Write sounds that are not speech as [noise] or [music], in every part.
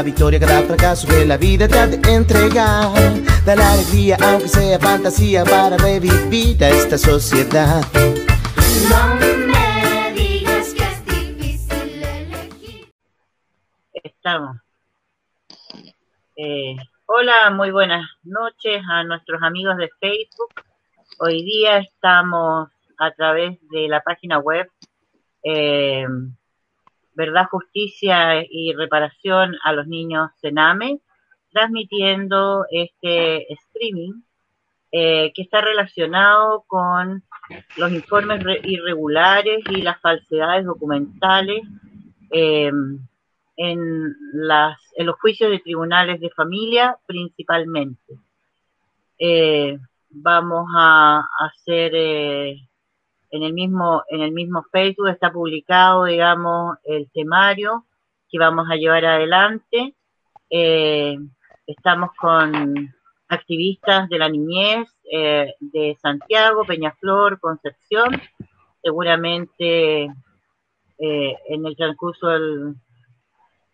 cada victoria, cada fracaso que la vida te ha de entregar. Da la alegría, aunque sea fantasía, para revivir a esta sociedad. No me digas que es difícil elegir. Estamos. Eh, hola, muy buenas noches a nuestros amigos de Facebook. Hoy día estamos a través de la página web eh, Verdad, Justicia y Reparación a los Niños Sename, transmitiendo este streaming eh, que está relacionado con los informes re- irregulares y las falsedades documentales eh, en, las, en los juicios de tribunales de familia principalmente. Eh, vamos a hacer eh, en el mismo en el mismo Facebook está publicado digamos el temario que vamos a llevar adelante. Eh, estamos con activistas de la niñez eh, de Santiago Peñaflor Concepción. Seguramente eh, en el transcurso del,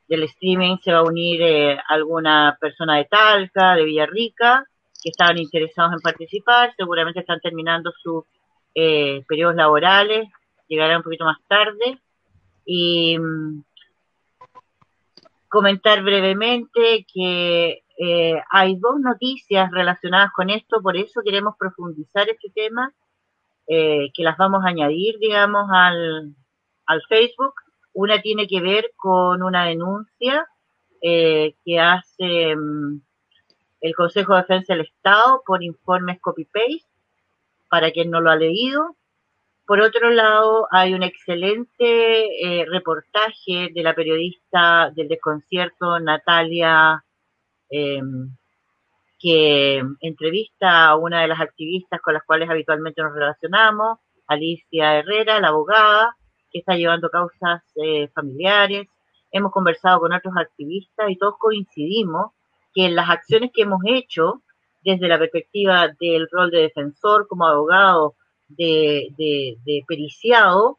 del streaming se va a unir eh, alguna persona de Talca, de Villarrica, que estaban interesados en participar, seguramente están terminando sus eh, periodos laborales, llegarán un poquito más tarde. Y mm, comentar brevemente que eh, hay dos noticias relacionadas con esto, por eso queremos profundizar este tema, eh, que las vamos a añadir, digamos, al, al Facebook. Una tiene que ver con una denuncia eh, que hace mm, el Consejo de Defensa del Estado por informes copy-paste, para quien no lo ha leído. Por otro lado, hay un excelente eh, reportaje de la periodista del desconcierto Natalia, eh, que entrevista a una de las activistas con las cuales habitualmente nos relacionamos, Alicia Herrera, la abogada, que está llevando causas eh, familiares. Hemos conversado con otros activistas y todos coincidimos que en las acciones que hemos hecho desde la perspectiva del rol de defensor como abogado de, periciado,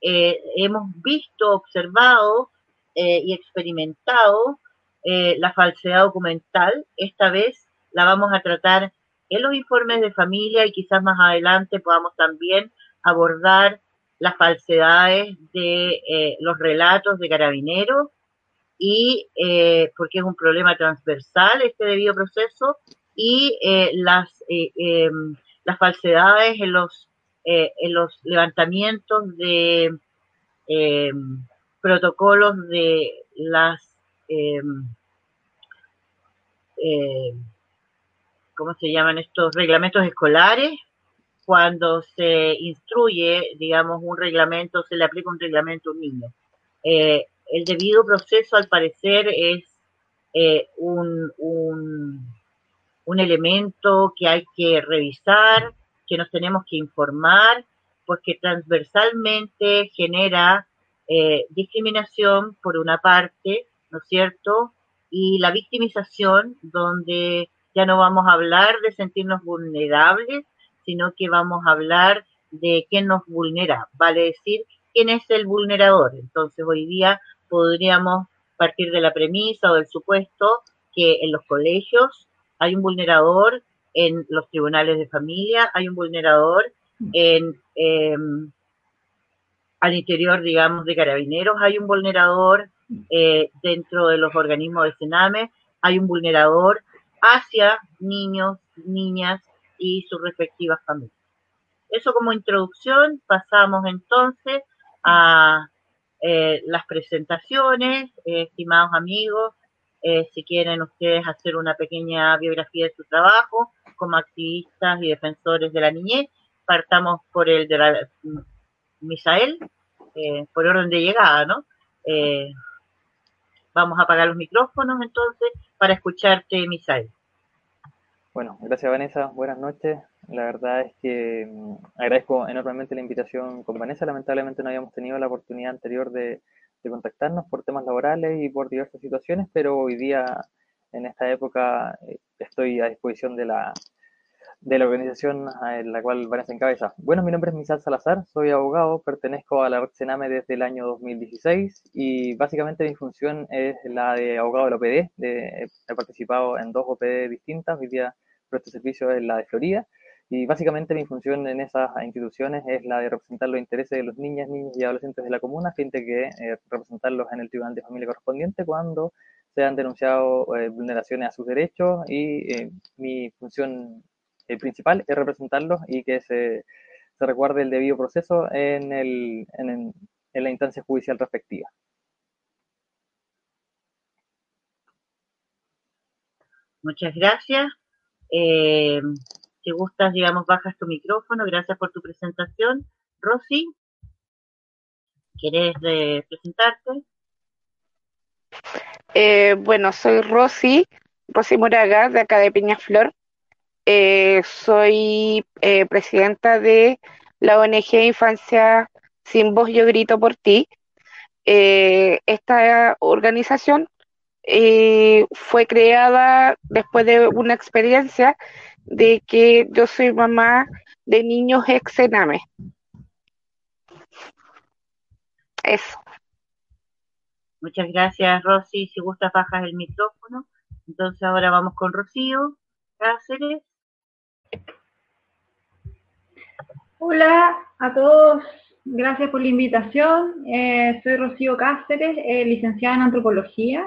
eh, hemos visto, observado eh, y experimentado eh, la falsedad documental. Esta vez la vamos a tratar en los informes de familia y quizás más adelante podamos también abordar las falsedades de los relatos de carabineros y porque es un problema transversal este debido proceso y eh, las eh, eh, las falsedades en los en los levantamientos de protocolos de las ¿cómo se llaman estos reglamentos escolares? Cuando se instruye, digamos, un reglamento, se le aplica un reglamento a un niño. El debido proceso, al parecer, es un, un, un elemento que hay que revisar, que nos tenemos que informar, porque transversalmente genera eh, discriminación por una parte, ¿no es cierto? Y la victimización, donde ya no vamos a hablar de sentirnos vulnerables, sino que vamos a hablar de quién nos vulnera, vale decir, quién es el vulnerador. Entonces, hoy día podríamos partir de la premisa o del supuesto que en los colegios hay un vulnerador, en los tribunales de familia hay un vulnerador, eh, al interior, digamos, de carabineros hay un vulnerador, eh, dentro de los organismos de Sename hay un vulnerador hacia niños, niñas y sus respectivas familias. Eso como introducción, pasamos entonces a eh, las presentaciones, eh, estimados amigos, eh, si quieren ustedes hacer una pequeña biografía de su trabajo como activistas y defensores de la niñez, partamos por el de la, Misael, eh, por orden de llegada, ¿no? Eh, vamos a apagar los micrófonos entonces para escucharte, Misael. Bueno, gracias Vanessa, buenas noches. La verdad es que mm, agradezco enormemente la invitación con Vanessa. Lamentablemente no habíamos tenido la oportunidad anterior de, de contactarnos por temas laborales y por diversas situaciones, pero hoy día, en esta época, eh, estoy a disposición de la, de la organización en la cual Vanessa encabeza. Bueno, mi nombre es Misal Salazar, soy abogado, pertenezco a la red Sename desde el año 2016 y básicamente mi función es la de abogado de la OPD. He participado en dos OPD distintas, hoy día presto servicio en la de Florida y básicamente mi función en esas instituciones es la de representar los intereses de los niñas, niños y adolescentes de la comuna, fin de que eh, representarlos en el tribunal de familia correspondiente cuando se han denunciado eh, vulneraciones a sus derechos y eh, mi función principal es representarlos y que se, se recuerde el debido proceso en, el, en, en la instancia judicial respectiva. Muchas gracias. Si gustas, digamos, bajas tu micrófono. Gracias por tu presentación. Rosy, ¿quieres eh, presentarte? Eh, bueno, soy Rosy, Rosy Moraga, de acá de Peñaflor. Eh, soy eh, presidenta de la ONG Infancia Sin Voz Yo Grito por Ti. Eh, esta organización fue creada después de una experiencia de que yo soy mamá de niños ex Sename. Eso. Muchas gracias, Rosy. Si gustas, bajas el micrófono. Entonces ahora vamos con Rocío Cáceres. Hola a todos, gracias por la invitación. Eh, soy Rocío Cáceres, eh, licenciada en antropología,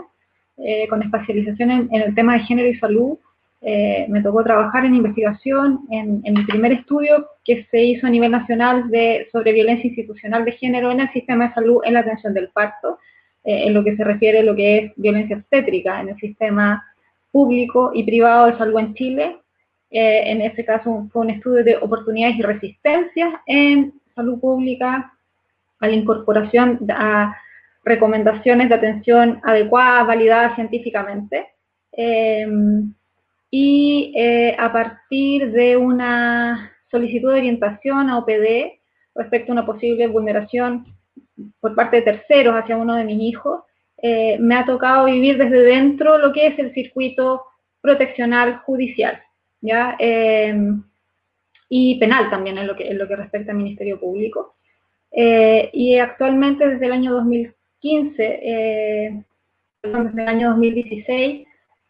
eh, con especialización en, en, el tema de género y salud. Eh, me tocó trabajar en investigación en, en, mi primer estudio que se hizo a nivel nacional de, sobre violencia institucional de género en el sistema de salud en la atención del parto, en lo que se refiere a lo que es violencia obstétrica en el sistema público y privado de salud en Chile. Eh, en este caso fue un estudio de oportunidades y resistencias en salud pública a la incorporación a recomendaciones de atención adecuadas, validadas científicamente. Y eh, a partir de una solicitud de orientación a OPD respecto a una posible vulneración por parte de terceros hacia uno de mis hijos, eh, me ha tocado vivir desde dentro lo que es el circuito proteccional judicial, ¿ya? Eh, y penal también en lo que, en lo que respecta al Ministerio Público. Eh, y actualmente desde el año 2015, perdón, desde el año 2016,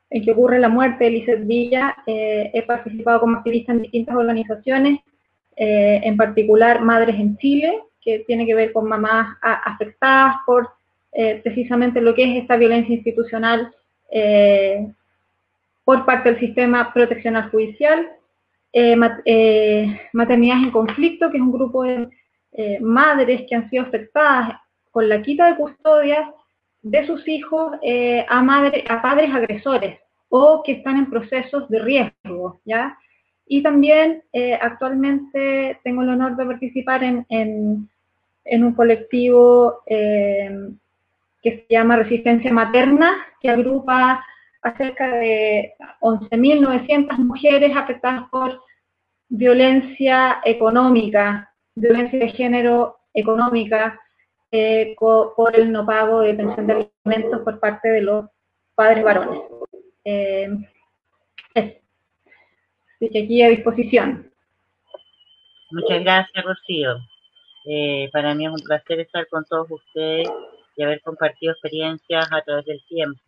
en que ocurre la muerte de Lizeth Villa, he participado como activista en distintas organizaciones, en particular Madres en Chile, que tiene que ver con mamás afectadas por eh, precisamente lo que es esta violencia institucional eh, por parte del sistema proteccional judicial, eh, mat maternidades en conflicto, que es un grupo de madres que han sido afectadas con la quita de custodia de sus hijos a, madre, a padres agresores o que están en procesos de riesgo, ¿ya? Y también actualmente tengo el honor de participar en, en en un colectivo eh, que se llama Resistencia Materna, que agrupa a cerca de 11.900 mujeres afectadas por violencia económica, violencia de género económica, eh, por el no pago de pensión de alimentos por parte de los padres varones. Eh, que aquí a disposición. Muchas gracias, Rocío. Eh, para mí es un placer estar con todos ustedes y haber compartido experiencias a través del tiempo.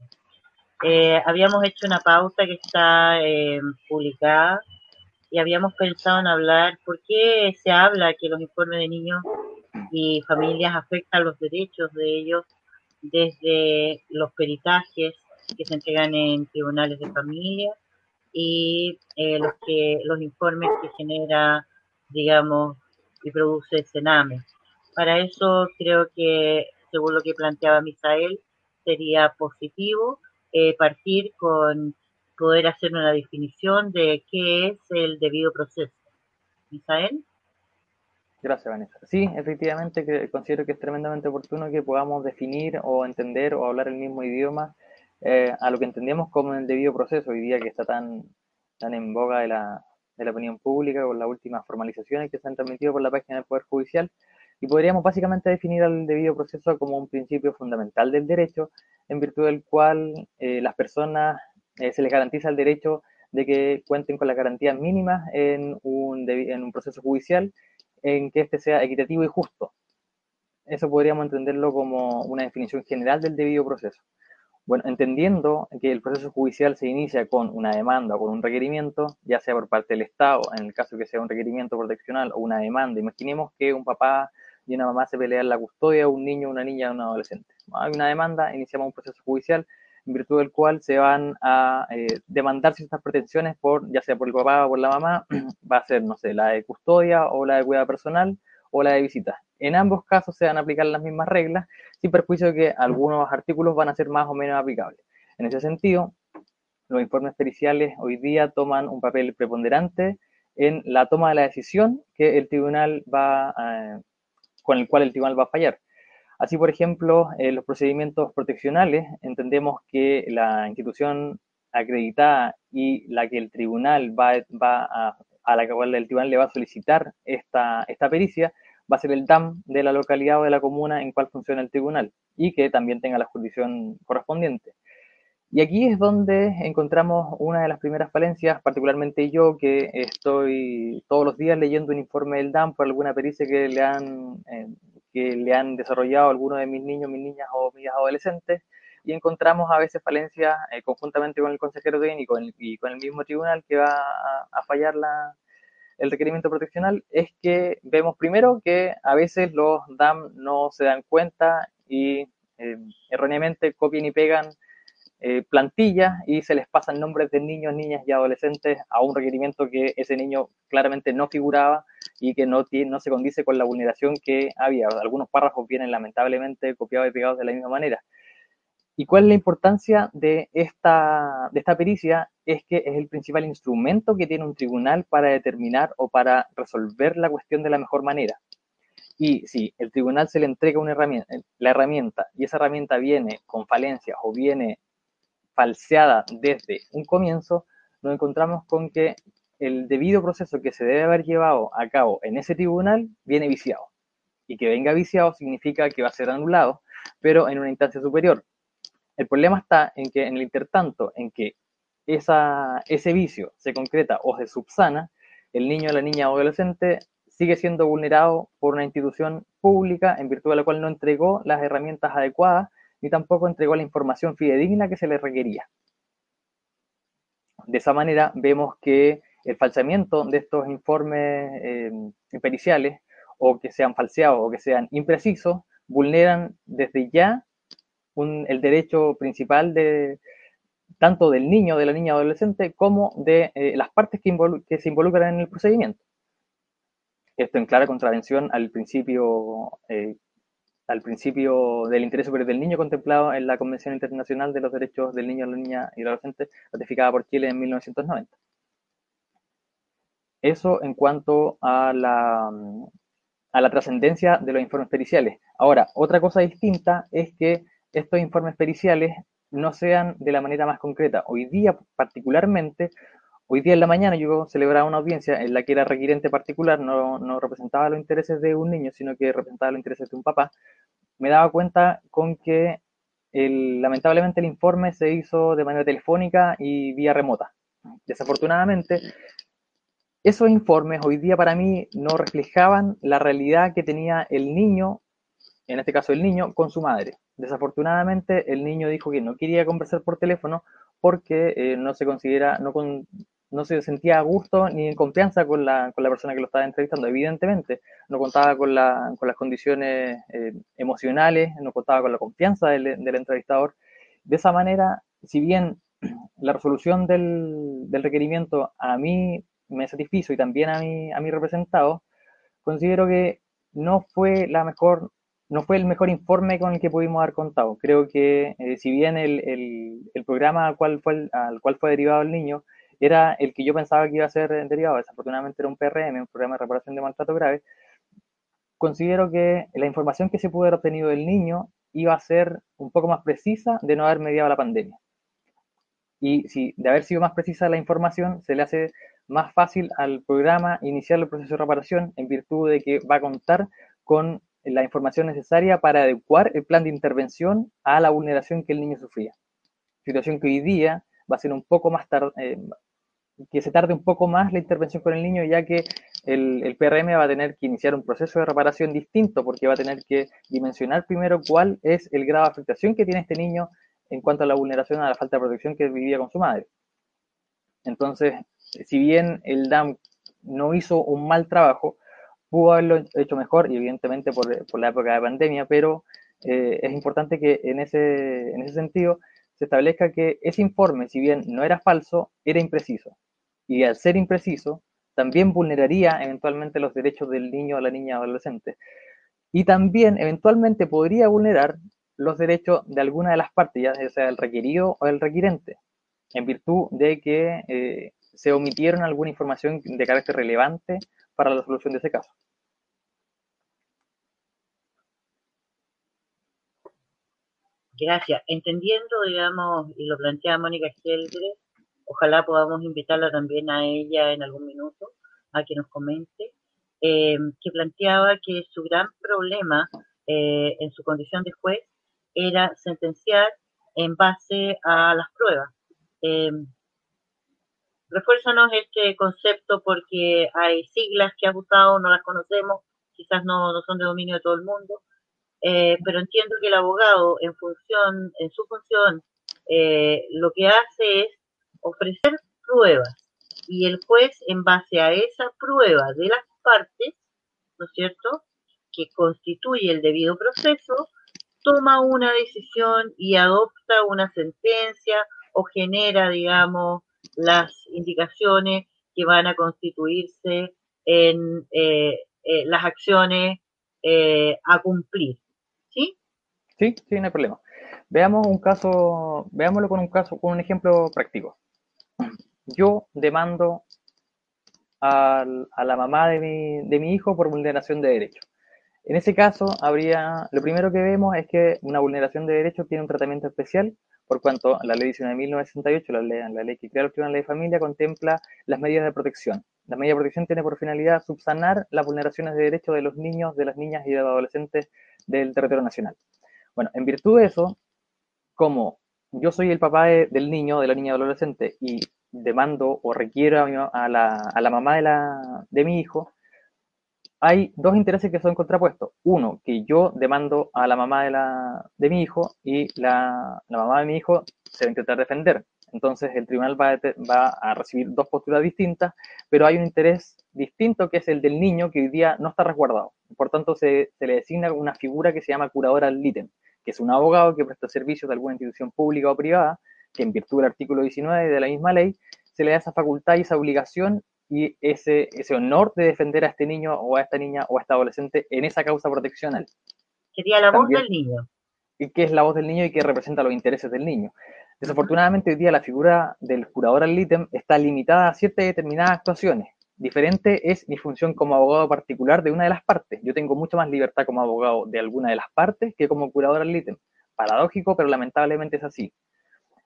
Eh, habíamos hecho una pauta que está eh, publicada y habíamos pensado en hablar por qué se habla que los informes de niños y familias afectan los derechos de ellos desde los peritajes que se entregan en tribunales de familia y eh, los que los informes que genera digamos y produce Sename. Para eso creo que, según lo que planteaba Misael, sería positivo eh, partir con poder hacer una definición de qué es el debido proceso. Misael. Gracias, Vanessa. Sí, efectivamente, considero que es tremendamente oportuno que podamos definir o entender o hablar el mismo idioma eh, a lo que entendemos como el debido proceso hoy día que está tan, tan en boga de la, de la opinión pública con las últimas formalizaciones que se han transmitido por la página del Poder Judicial y podríamos básicamente definir el debido proceso como un principio fundamental del derecho en virtud del cual eh, las personas eh, se les garantiza el derecho de que cuenten con las garantías mínimas en un, en un proceso judicial en que éste sea equitativo y justo. Eso podríamos entenderlo como una definición general del debido proceso. Bueno, entendiendo que el proceso judicial se inicia con una demanda o con un requerimiento, ya sea por parte del Estado, en el caso que sea un requerimiento proteccional o una demanda, imaginemos que un papá y una mamá se pelean la custodia de un niño, una niña un adolescente. Hay una demanda, iniciamos un proceso judicial en virtud del cual se van a eh, demandar ciertas pretensiones por, ya sea por el papá o por la mamá, [clears throat] va a ser, no sé, la de custodia o la de cuidado personal o la de visita. En ambos casos se van a aplicar las mismas reglas, sin perjuicio de que algunos artículos van a ser más o menos aplicables. En ese sentido, los informes periciales hoy día toman un papel preponderante en la toma de la decisión que el tribunal va, eh, con el cual el tribunal va a fallar. Así, por ejemplo, en los procedimientos proteccionales, entendemos que la institución acreditada y la que el tribunal va, va a, a la cual el tribunal le va a solicitar esta, esta pericia, va a ser el DAM de la localidad o de la comuna en cual funciona el tribunal y que también tenga la jurisdicción correspondiente. Y aquí es donde encontramos una de las primeras falencias, particularmente yo que estoy todos los días leyendo un informe del DAM por alguna pericia que le han, eh, que le han desarrollado algunos de mis niños, mis niñas o mis adolescentes, y encontramos a veces falencias eh, conjuntamente con el consejero técnico y, y con el mismo tribunal que va a, fallar la, el requerimiento proteccional, es que vemos primero que a veces los DAM no se dan cuenta y eh, erróneamente copian y pegan eh, plantillas y se les pasan nombres de niños, niñas y adolescentes a un requerimiento que ese niño claramente no figuraba y que no, tiene, no se condice con la vulneración que había. Algunos párrafos vienen lamentablemente copiados y pegados de la misma manera. ¿Y cuál es la importancia de esta, de esta pericia? Es que es el principal instrumento que tiene un tribunal para determinar o para resolver la cuestión de la mejor manera. Y si el tribunal se le entrega una herramienta, la herramienta y esa herramienta viene con falencias o viene falseada desde un comienzo, nos encontramos con que el debido proceso que se debe haber llevado a cabo en ese tribunal viene viciado. Y que venga viciado significa que va a ser anulado, pero en una instancia superior. El problema está en que en el intertanto, en que esa, ese vicio se concreta o se subsana, el niño, la niña o adolescente sigue siendo vulnerado por una institución pública en virtud de la cual no entregó las herramientas adecuadas ni tampoco entregó la información fidedigna que se le requería. De esa manera vemos que el falsamiento de estos informes eh, periciales o que sean falseados o que sean imprecisos vulneran desde ya el derecho principal de tanto del niño, de la niña adolescente, como de eh, las partes que, se involucran en el procedimiento. Esto en clara contravención al principio, eh, al principio del interés superior del niño contemplado en la Convención Internacional de los Derechos del Niño, la Niña y el Adolescente, ratificada por Chile en 1990. Eso en cuanto a la, a la trascendencia de los informes periciales. Ahora, otra cosa distinta es que estos informes periciales no sean de la manera más concreta. Hoy día, particularmente, hoy día en la mañana yo celebraba una audiencia en la que era requirente particular, no, no representaba los intereses de un niño, sino que representaba los intereses de un papá. Me daba cuenta con que el, lamentablemente el informe se hizo de manera telefónica y vía remota. Desafortunadamente, esos informes hoy día para mí no reflejaban la realidad que tenía el niño, en este caso el niño, con su madre. Desafortunadamente el niño dijo que no quería conversar por teléfono porque eh, no se considera, no, con, no se sentía a gusto ni en confianza con la, con la persona que lo estaba entrevistando. Evidentemente, no contaba con, la, con las condiciones eh, emocionales, no contaba con la confianza del, entrevistador. De esa manera, si bien [clears throat] la resolución del requerimiento a mí me satisfizo y también a mi, a mi representado, considero que no fue la mejor no fue el mejor informe con el que pudimos haber contado. Creo que eh, si bien el, el, el programa al cual, fue, al cual fue derivado el niño era el que yo pensaba que iba a ser derivado, desafortunadamente era un PRM, un programa de reparación de maltrato grave, considero que la información que se pudo haber obtenido del niño iba a ser un poco más precisa de no haber mediado la pandemia. Y si de haber sido más precisa la información, se le hace más fácil al programa iniciar el proceso de reparación en virtud de que va a contar con la información necesaria para adecuar el plan de intervención a la vulneración que el niño sufría. Situación que hoy día va a ser un poco más tarde, eh, que se tarde un poco más la intervención con el niño, ya que el, el, PRM va a tener que iniciar un proceso de reparación distinto, porque va a tener que dimensionar primero cuál es el grado de afectación que tiene este niño en cuanto a la vulneración a la falta de protección que vivía con su madre. Entonces, si bien el DAM no hizo un mal trabajo, pudo haberlo hecho mejor y evidentemente por, por la época de pandemia, pero eh, es importante que en ese, en ese sentido se establezca que ese informe, si bien no era falso, era impreciso. Y al ser impreciso, también vulneraría eventualmente los derechos del niño o la niña adolescente. Y también eventualmente podría vulnerar los derechos de alguna de las partes, ya sea el requerido o el requirente, en virtud de que eh, se omitieron alguna información de carácter relevante para la solución de ese caso. Gracias. Entendiendo, digamos, y lo plantea Mónica Geldre, ojalá podamos invitarla también a ella en algún minuto a que nos comente, eh, que planteaba que su gran problema eh, en su condición de juez era sentenciar en base a las pruebas. Eh, refuérzanos este concepto porque hay siglas que has usado, no las conocemos, quizás no, no son de dominio de todo el mundo, eh, pero entiendo que el abogado en función, en su función, eh, lo que hace es ofrecer pruebas y el juez en base a esa prueba de las partes, ¿no es cierto?, que constituye el debido proceso, toma una decisión y adopta una sentencia o genera, digamos, las indicaciones que van a constituirse en eh, eh, las acciones eh, a cumplir. ¿Sí? Sí, sí, no hay problema. Veamos un caso, veámoslo con un caso, con un ejemplo práctico. Yo demando a, a la mamá de mi, de mi hijo por vulneración de derechos. En ese caso, habría, lo primero que vemos es que una vulneración de derechos tiene un tratamiento especial, por cuanto la ley 19.968, la ley, la ley que crea la Tribunal de Familia, contempla las medidas de protección. La medida de protección tiene por finalidad subsanar las vulneraciones de derechos de los niños, de las niñas y de los adolescentes del territorio nacional. Bueno, en virtud de eso, como yo soy el papá de, del niño, de la niña adolescente, y demando o requiero a, a, la, a la, mamá de, la, de mi hijo, hay dos intereses que son contrapuestos. Uno, que yo demando a la mamá de, mi hijo y la, mamá de mi hijo se va a intentar defender. Entonces el tribunal va a, recibir dos posturas distintas, pero hay un interés distinto que es el del niño que hoy día no está resguardado. Por tanto, se, se le designa una figura que se llama curadora al ítem, que es un abogado que presta servicios de alguna institución pública o privada, que en virtud del artículo 19 de la misma ley, se le da esa facultad y esa obligación y ese, ese honor de defender a este niño o a esta niña o a esta adolescente en esa causa proteccional. Sería la También, voz del niño. Y que es la voz del niño y que representa los intereses del niño. Desafortunadamente, hoy día la figura del curador al ítem está limitada a ciertas determinadas actuaciones. Diferente es mi función como abogado particular de una de las partes. Yo tengo mucha más libertad como abogado de alguna de las partes que como curador al ítem. Paradójico, pero lamentablemente es así.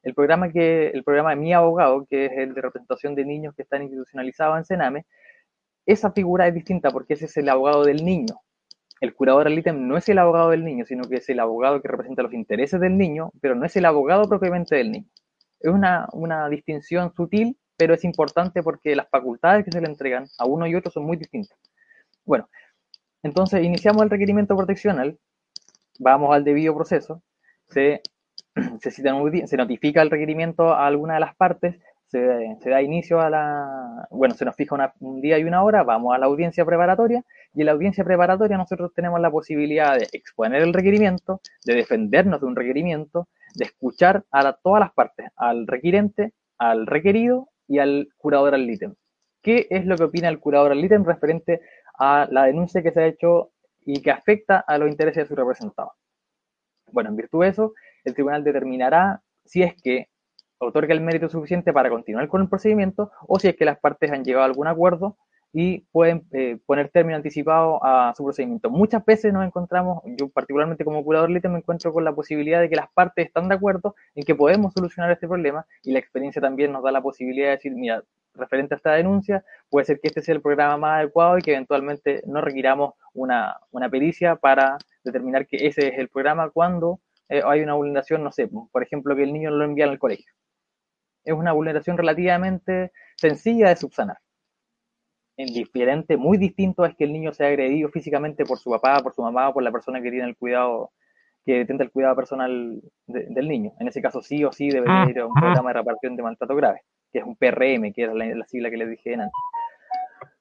El programa, que, el programa de mi abogado, que es el de representación de niños que están institucionalizados en Sename, esa figura es distinta porque ese es el abogado del niño. El curador al ítem no es el abogado del niño, sino que es el abogado que representa los intereses del niño, pero no es el abogado propiamente del niño. Es una, una distinción sutil, pero es importante porque las facultades que se le entregan a uno y otro son muy distintas. Bueno, entonces iniciamos el requerimiento proteccional, vamos al debido proceso, se [clears throat] se, notifica el requerimiento a alguna de las partes, se, da inicio a la, bueno, se nos fija un día y una hora, vamos a la audiencia preparatoria y en la audiencia preparatoria nosotros tenemos la posibilidad de exponer el requerimiento, de defendernos de un requerimiento, de escuchar a todas las partes, al requirente, al requerido y al curador al ítem. ¿Qué es lo que opina el curador al ítem referente a la denuncia que se ha hecho y que afecta a los intereses de su representado? Bueno, en virtud de eso, el tribunal determinará si es que otorga el mérito suficiente para continuar con el procedimiento o si es que las partes han llegado a algún acuerdo y pueden eh, poner término anticipado a su procedimiento. Muchas veces nos encontramos, yo particularmente como curador lite me encuentro con la posibilidad de que las partes están de acuerdo en que podemos solucionar este problema y la experiencia también nos da la posibilidad de decir, mira, referente a esta denuncia, puede ser que este sea el programa más adecuado y que eventualmente no requiramos una, una pericia para determinar que ese es el programa cuando eh, hay una vulneración, no sé, por ejemplo, que el niño no lo envían al colegio. Es una vulneración relativamente sencilla de subsanar. En diferente, muy distinto es que el niño sea agredido físicamente por su papá, por su mamá, por la persona que tiene el cuidado, que detenta el cuidado personal de- del niño. En ese caso sí o sí debería ir a un programa de reparación de maltrato grave, que es un PRM, que era la, la sigla que les dije antes.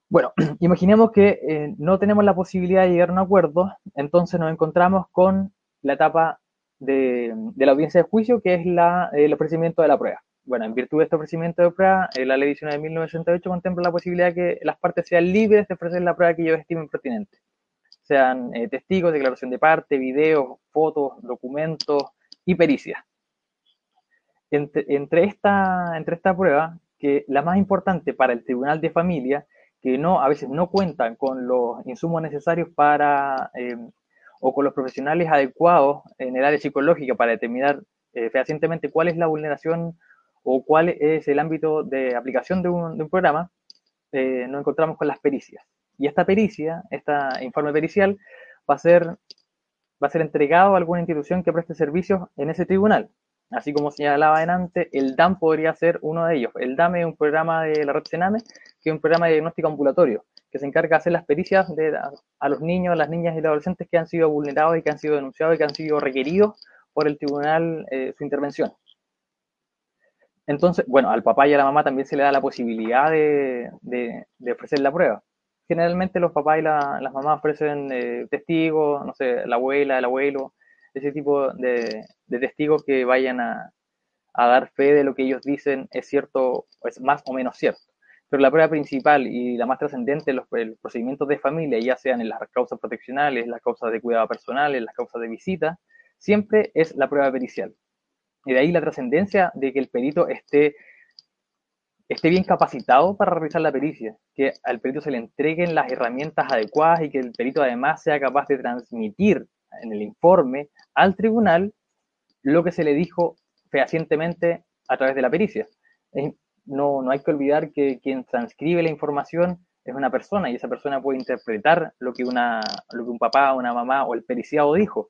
Bueno, [clears throat] imaginemos que eh, no tenemos la posibilidad de llegar a un acuerdo, entonces nos encontramos con la etapa de, la audiencia de juicio, que es la, el ofrecimiento de la prueba. Bueno, en virtud de este ofrecimiento de prueba, eh, la ley 19 de 1988 contempla la posibilidad de que las partes sean libres de ofrecer la prueba que ellos estimen pertinente. Sean eh, testigos, declaración de parte, videos, fotos, documentos y pericias. Entre, entre, esta, entre esta prueba, que la más importante para el Tribunal de Familia, que no, a veces no cuentan con los insumos necesarios para, eh, o con los profesionales adecuados en el área psicológica para determinar eh, fehacientemente cuál es la vulneración o cuál es el ámbito de aplicación de un, programa, eh, nos encontramos con las pericias. Y esta pericia, este informe pericial, va a ser, va a ser entregado a alguna institución que preste servicios en ese tribunal. Así como señalaba antes, el DAM podría ser uno de ellos. El DAM es un programa de la red Sename, que es un programa de diagnóstico ambulatorio, que se encarga de hacer las pericias de, a, los niños, las niñas y los adolescentes que han sido vulnerados y que han sido denunciados y que han sido requeridos por el tribunal eh, su intervención. Entonces, bueno, al papá y a la mamá también se le da la posibilidad de ofrecer la prueba. Generalmente los papás y la, las mamás ofrecen eh, testigos, no sé, la abuela, el abuelo, ese tipo de, de testigos que vayan a, a, dar fe de lo que ellos dicen es cierto, es más o menos cierto. Pero la prueba principal y la más trascendente, los, los, procedimientos de familia, ya sean en las causas proteccionales, las causas de cuidado personal, en las causas de visita, siempre es la prueba pericial. Y de ahí la trascendencia de que el perito esté, esté bien capacitado para realizar la pericia, que al perito se le entreguen las herramientas adecuadas y que el perito además sea capaz de transmitir en el informe al tribunal lo que se le dijo fehacientemente a través de la pericia. No, no hay que olvidar que quien transcribe la información es una persona y esa persona puede interpretar lo que, una, lo que un papá, una mamá o el periciado dijo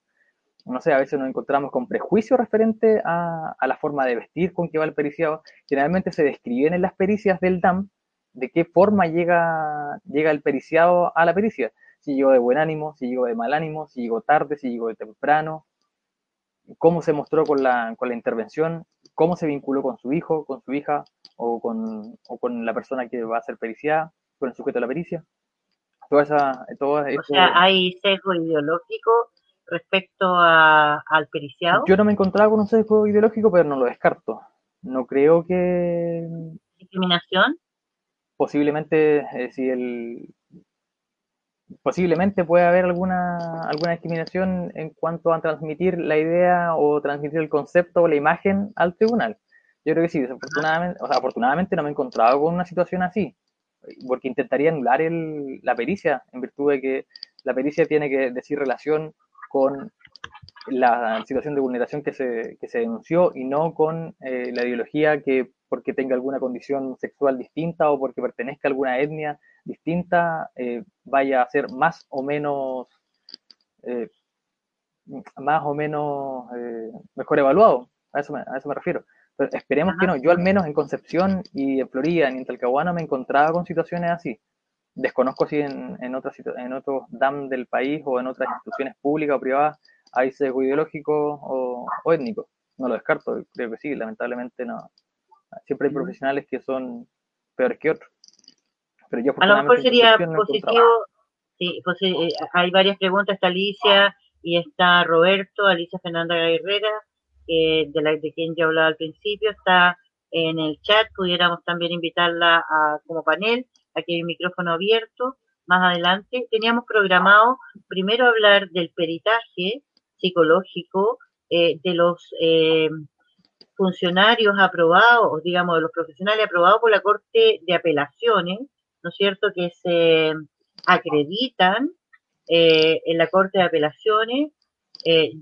no sé, a veces nos encontramos con prejuicios referente a, a, la forma de vestir con que va el periciado. Generalmente se describen en las pericias del DAM de qué forma llega, llega el periciado a la pericia. Si llegó de buen ánimo, si llegó de mal ánimo, si llegó tarde, si llegó de temprano, cómo se mostró con la, con la intervención, cómo se vinculó con su hijo, con su hija o con, o con la persona que va a ser periciada, con el sujeto de la pericia. Toda esa, todo o sea, hay sesgo ideológico respecto a, al periciado? Yo no me encontraba con un sesgo ideológico, pero no lo descarto. No creo que... ¿Discriminación? Posiblemente, eh, si el... Posiblemente puede haber alguna, alguna discriminación en cuanto a transmitir la idea o transmitir el concepto o la imagen al tribunal. Yo creo que sí, desafortunadamente, o sea, afortunadamente no me he encontrado con una situación así, porque intentaría anular el, la pericia en virtud de que la pericia tiene que decir relación con la situación de vulneración que se, que se denunció y no con eh, la ideología que porque tenga alguna condición sexual distinta o porque pertenezca a alguna etnia distinta eh, vaya a ser más o menos eh, más o menos eh, mejor evaluado a eso me, a eso me refiero pero esperemos Ajá. que no yo al menos en Concepción y en Florida en Talcahuano me encontraba con situaciones así desconozco si en, en, otras, en otros DAM del país o en otras instituciones públicas o privadas hay sesgo ideológico o, o, étnico. No lo descarto, creo que sí, lamentablemente no. Siempre hay profesionales que son peores que otros. Pero yo A lo mejor sería positivo, sí, pues, eh, hay varias preguntas, está Alicia y está Roberto, Alicia Fernanda Herrera, eh, de, la, de quien ya hablaba al principio, está en el chat, pudiéramos también invitarla a, como panel aquí hay un micrófono abierto. Más adelante teníamos programado primero hablar del peritaje psicológico eh, de los eh, funcionarios aprobados, digamos, de los profesionales aprobados por la Corte de Apelaciones, ¿no es cierto?, que se acreditan eh, en la Corte de Apelaciones.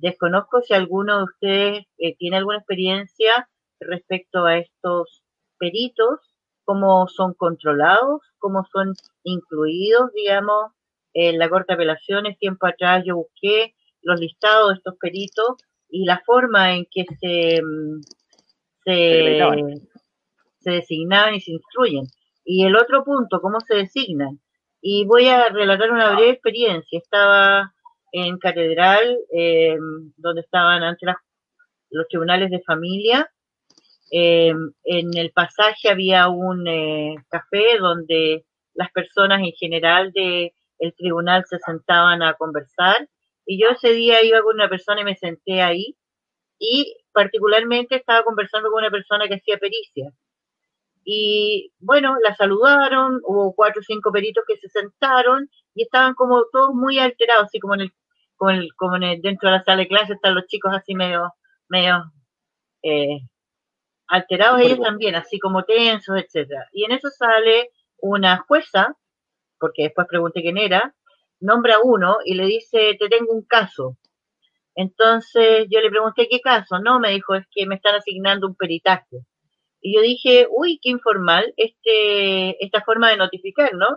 desconozco si alguno de ustedes tiene alguna experiencia respecto a estos peritos cómo son controlados, cómo son incluidos, digamos, en la Corte de Apelaciones. Tiempo atrás yo busqué los listados de estos peritos y la forma en que se, se, se designaban y se instruyen. Y el otro punto, cómo se designan. Y voy a relatar una breve experiencia. Estaba en Catedral, eh, donde estaban antes los tribunales de familia. Eh, en el pasaje había un eh, café donde las personas en general de el tribunal se sentaban a conversar. Y yo ese día iba con una persona y me senté ahí. Y particularmente estaba conversando con una persona que hacía pericia. Y bueno, la saludaron, hubo cuatro o cinco peritos que se sentaron y estaban como todos muy alterados, así como en el, como en el, como en el- dentro de la sala de clase están los chicos así medio, medio eh, alterados ellos también, así como tensos, etcétera. Y en eso sale una jueza, porque después pregunté quién era, nombra a uno y le dice, te tengo un caso. Entonces yo le pregunté qué caso, no, me dijo, es que me están asignando un peritaje. Y yo dije, uy, qué informal este, esta forma de notificar, ¿no?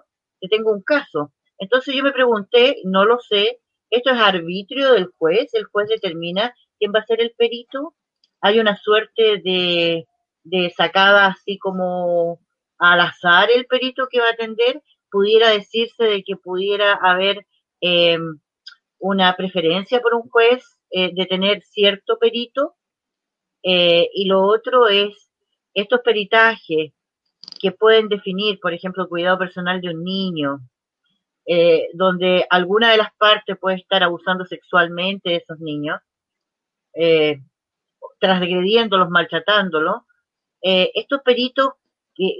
Que tengo un caso. Entonces yo me pregunté, no lo sé, ¿esto es arbitrio del juez? ¿El juez determina quién va a ser el perito? ¿Hay una suerte de, de sacada así como al azar el perito que va a atender? ¿Pudiera decirse de que pudiera haber eh, una preferencia por un juez eh, de tener cierto perito? Eh, y lo otro es estos peritajes que pueden definir, por ejemplo, el cuidado personal de un niño, eh, donde alguna de las partes puede estar abusando sexualmente de esos niños, eh, maltratándolos. Eh, estos peritos,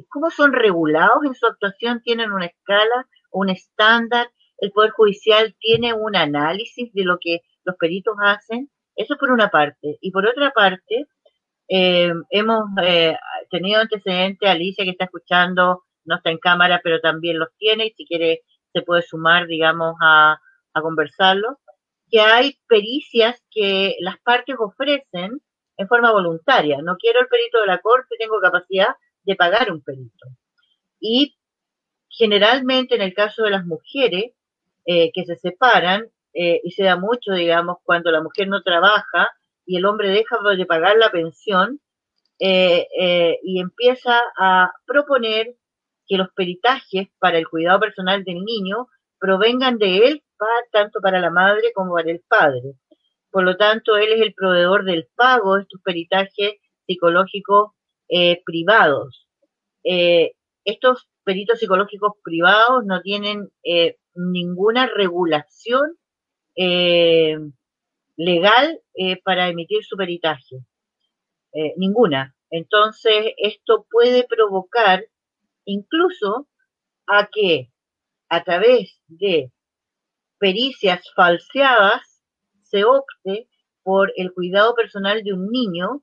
¿cómo son regulados en su actuación? ¿Tienen una escala, un estándar? ¿El Poder Judicial tiene un análisis de lo que los peritos hacen? Eso por una parte. Y por otra parte, eh, hemos eh, tenido antecedentes, Alicia que está escuchando, no está en cámara, pero también los tiene, y si quiere se puede sumar, digamos, a, a conversarlo, que hay pericias que las partes ofrecen en forma voluntaria. No quiero el perito de la corte, tengo capacidad de pagar un perito. Y generalmente en el caso de las mujeres eh, que se separan, eh, y se da mucho, digamos, cuando la mujer no trabaja y el hombre deja de pagar la pensión eh, eh, y empieza a proponer que los peritajes para el cuidado personal del niño provengan de él, tanto para la madre como para el padre. Por lo tanto, él es el proveedor del pago de estos peritajes psicológicos eh, privados. Estos peritos psicológicos privados no tienen ninguna regulación legal eh, para emitir su peritaje. Eh, ninguna. Entonces, esto puede provocar incluso a que a través de pericias falseadas se opte por el cuidado personal de un niño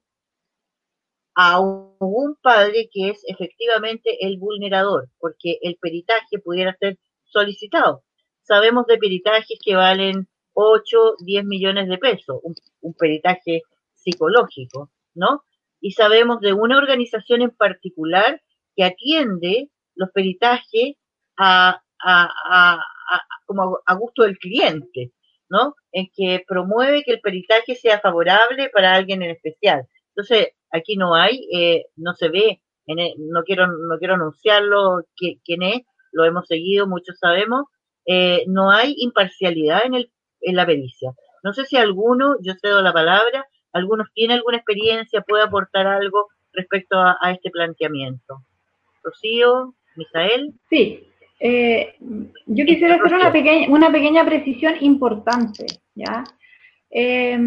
a un padre que es efectivamente el vulnerador, porque el peritaje pudiera ser solicitado. Sabemos de peritajes que valen 8, 10 millones de pesos, un, peritaje psicológico, ¿no? Y sabemos de una organización en particular que atiende los peritajes a, a, a, a- como a gusto del cliente, ¿no? En que promueve que el peritaje sea favorable para alguien en especial. Entonces, aquí no hay, eh, no se ve, en e- no quiero no quiero anunciarlo qui- quién es, lo hemos seguido, muchos sabemos, eh, no hay imparcialidad en, el, en la pericia. No sé si alguno, yo cedo la palabra, algunos tiene alguna experiencia, puede aportar algo respecto a, a este planteamiento. Rocío, Misael. Sí, eh, yo quisiera hacer una pequeña, una pequeña precisión importante, ¿ya? Eh,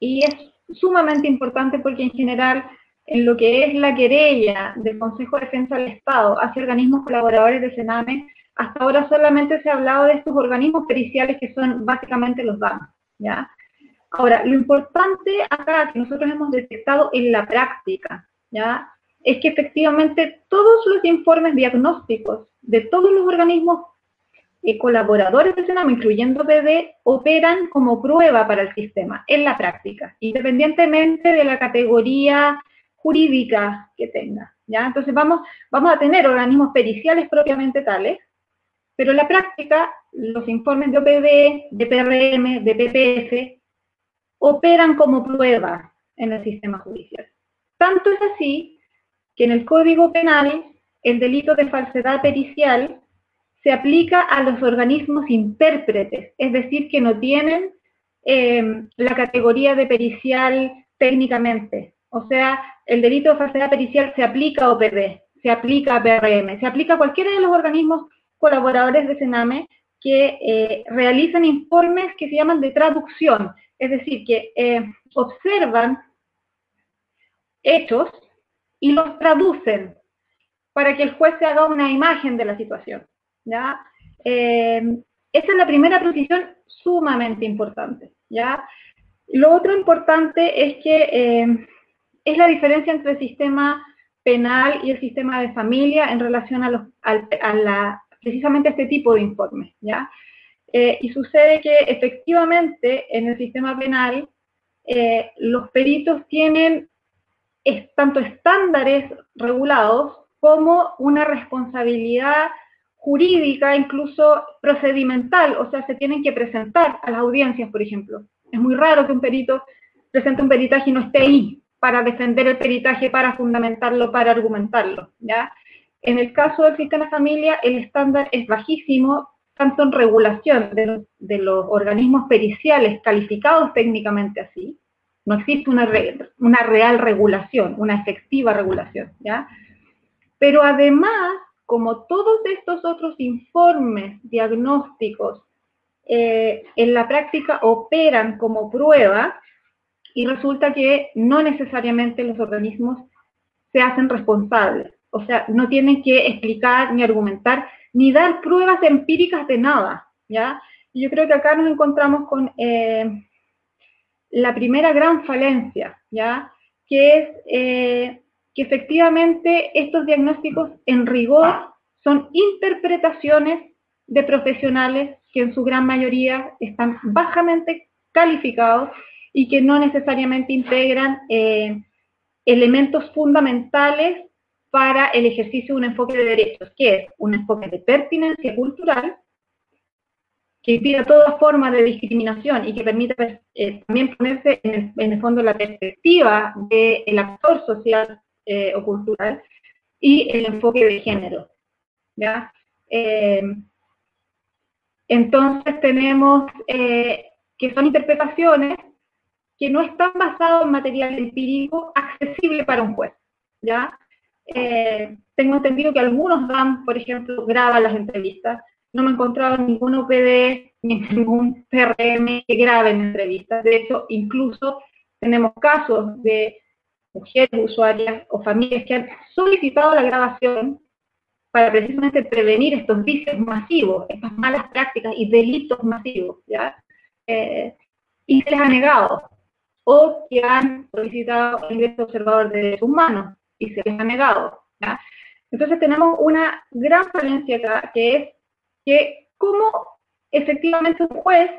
y es sumamente importante porque en general en lo que es la querella del Consejo de Defensa del Estado hacia organismos colaboradores de Sename, hasta ahora solamente se ha hablado de estos organismos periciales que son básicamente los DAM, ¿ya? Ahora, lo importante acá que nosotros hemos detectado en la práctica, ¿ya? es que efectivamente todos los informes diagnósticos de todos los organismos eh, colaboradores del Sename, incluyendo PD, operan como prueba para el sistema en la práctica, independientemente de la categoría jurídica que tenga. ¿ya? Entonces vamos, vamos a tener organismos periciales propiamente tales, pero en la práctica los informes de OPD, de PRM, de PPF, operan como prueba en el sistema judicial. Tanto es así que en el Código Penal el delito de falsedad pericial se aplica a los organismos intérpretes, es decir, que no tienen eh, la categoría de pericial técnicamente. O sea, el delito de falsedad pericial se aplica a OPD, se aplica a PRM, se aplica a cualquiera de los organismos colaboradores de Sename que eh, realizan informes que se llaman de traducción, es decir, que eh, observan hechos y los traducen para que el juez se haga una imagen de la situación. ¿ya? Eh, esa es la primera precisión sumamente importante. ¿ya? Lo otro importante es que es la diferencia entre el sistema penal y el sistema de familia en relación a, los, al- a la, precisamente este tipo de informes. ¿ya? Eh, y sucede que efectivamente en el sistema penal eh, los peritos tienen tanto estándares regulados como una responsabilidad jurídica, incluso procedimental, o sea, se tienen que presentar a las audiencias, por ejemplo. Es muy raro que un perito presente un peritaje y no esté ahí para defender el peritaje, para fundamentarlo, para argumentarlo, ¿ya? En el caso del sistema familia, el estándar es bajísimo, tanto en regulación de los, organismos periciales calificados técnicamente así, no existe una, re- una real regulación, una efectiva regulación. Pero además, como todos estos otros informes diagnósticos eh, en la práctica operan como prueba, y resulta que no necesariamente los organismos se hacen responsables. O sea, no tienen que explicar ni argumentar ni dar pruebas empíricas de nada, ¿ya? Yo creo que acá nos encontramos con eh, la primera gran falencia, ¿ya? Que es eh, que efectivamente estos diagnósticos en rigor son interpretaciones de profesionales que en su gran mayoría están bajamente calificados y que no necesariamente integran eh, elementos fundamentales para el ejercicio de un enfoque de derechos, que es un enfoque de pertinencia cultural, que impida toda forma de discriminación y que permita eh, también ponerse en el, en el fondo la perspectiva del actor social eh, o cultural y el enfoque de género. ¿ya? Eh, entonces tenemos eh, que son interpretaciones que no están basadas en material empírico accesible para un juez. ¿ya? Eh, tengo entendido que algunos dan, por ejemplo, graban las entrevistas. No me he encontrado [laughs] en ningún OPD ni ningún PRM que graben entrevistas. De hecho, incluso tenemos casos de mujeres usuarias o familias que han solicitado la grabación para precisamente prevenir estos vicios masivos, estas malas prácticas y delitos masivos, ¿ya? Eh, y se les ha negado, o que han solicitado el ingreso observador de derechos humanos y se les ha negado, ¿ya? Entonces tenemos una gran falencia acá, que es que cómo efectivamente un juez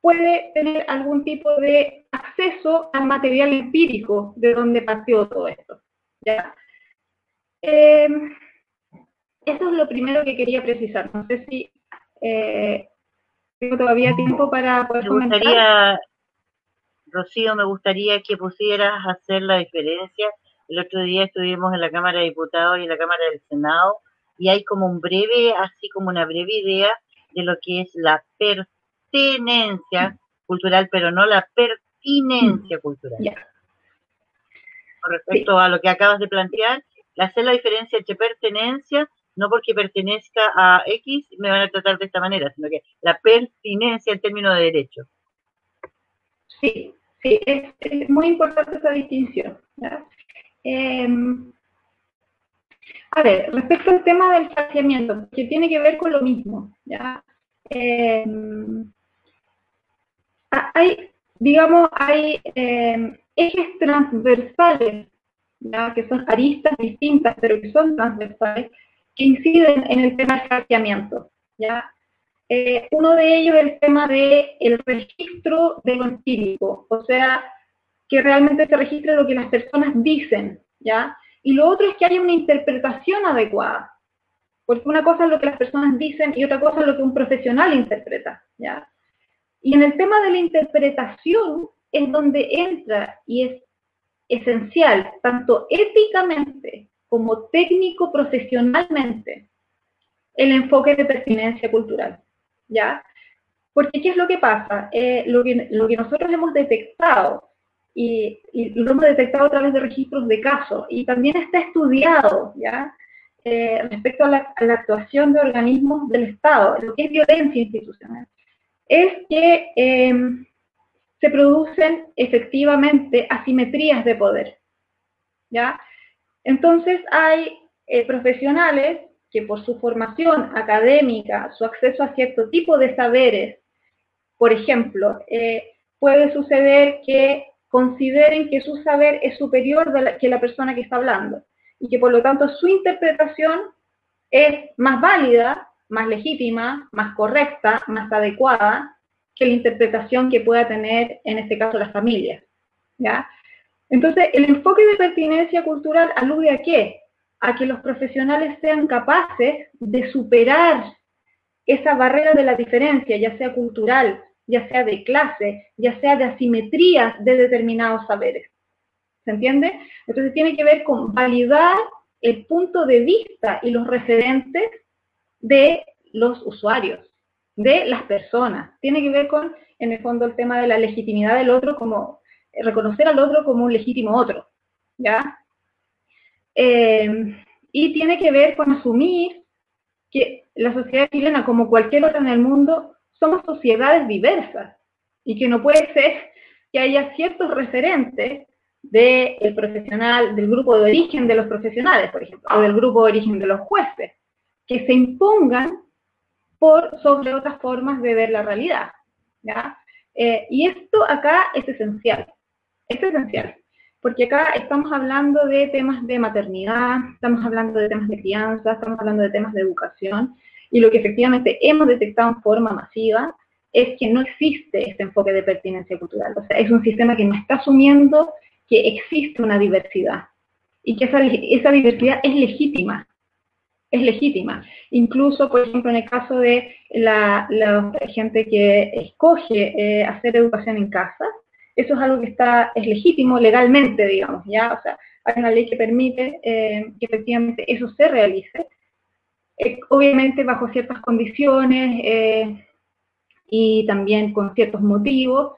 puede tener algún tipo de acceso al material empírico de donde partió todo esto, ¿ya? Eh, eso es lo primero que quería precisar. No sé si eh, tengo todavía tiempo para poder Me comentar. gustaría, Rocío, me gustaría que pusieras a hacer la diferencia. El otro día estuvimos en la Cámara de Diputados y en la Cámara del Senado y hay como un breve, así como una breve idea de lo que es la pertenencia cultural, pero no la pertinencia cultural. Ya. Con respecto a lo que acabas de plantear, hacer la diferencia entre pertenencia, no porque pertenezca a X me van a tratar de esta manera, sino que la pertinencia en términos de derecho. Sí, sí, es, es muy importante esa distinción. Eh, a ver, respecto al tema del saciamiento, que tiene que ver con lo mismo, ¿ya? Ha- hay, digamos, hay eh, ejes transversales, que son aristas distintas, pero que son transversales, que inciden en el tema del saciamiento, ¿ya? Eh, uno de ellos es el tema del el registro de lo empírico, o sea, que realmente se registre lo que las personas dicen, ¿ya? Y lo otro es que haya una interpretación adecuada, porque una cosa es lo que las personas dicen y otra cosa es lo que un profesional interpreta, ¿ya? Y en el tema de la interpretación es donde entra y es esencial, tanto éticamente como técnico profesionalmente, el enfoque de pertinencia cultural. ¿Ya? Porque ¿qué es lo que pasa? Eh, lo, que, lo que nosotros hemos detectado, y, y, lo hemos detectado a través de registros de casos, y también está estudiado, ¿ya? Eh, respecto a la, a actuación de organismos del Estado, lo que es violencia institucional, es que eh, se producen efectivamente asimetrías de poder. ¿ya? Entonces hay eh, profesionales que por su formación académica, su acceso a cierto tipo de saberes, por ejemplo, eh, puede suceder que consideren que su saber es superior la, que la persona que está hablando y que por lo tanto su interpretación es más válida, más legítima, más correcta, más adecuada que la interpretación que pueda tener en este caso la familia. ¿ya? Entonces, el enfoque de pertinencia cultural alude a qué? A que los profesionales sean capaces de superar esa barrera de la diferencia, ya sea cultural, ya sea de clase, ya sea de asimetrías de determinados saberes. ¿Se entiende? Entonces tiene que ver con validar el punto de vista y los referentes de los usuarios, de las personas. Tiene que ver con, en el fondo, el tema de la legitimidad del otro como reconocer al otro como un legítimo otro, ¿ya? Eh, y tiene que ver con asumir que la sociedad chilena, como cualquier otra en el mundo, somos sociedades diversas y que no puede ser que haya ciertos referentes del profesional, del grupo de origen de los profesionales, por ejemplo, o del grupo de origen de los jueces, que se impongan por sobre otras formas de ver la realidad. Eh, y esto acá es esencial, es esencial, porque acá estamos hablando de temas de maternidad, estamos hablando de temas de crianza, estamos hablando de temas de educación, y lo que efectivamente hemos detectado en forma masiva es que no existe este enfoque de pertinencia cultural. O sea, es un sistema que no está asumiendo que existe una diversidad y que esa, esa diversidad es legítima. Es legítima. Incluso, por ejemplo, en el caso de la, gente que escoge eh, hacer educación en casa, eso es algo que está, es legítimo legalmente, digamos, ¿ya? O sea, hay una ley que permite eh, que efectivamente eso se realice, eh, obviamente bajo ciertas condiciones eh, y también con ciertos motivos,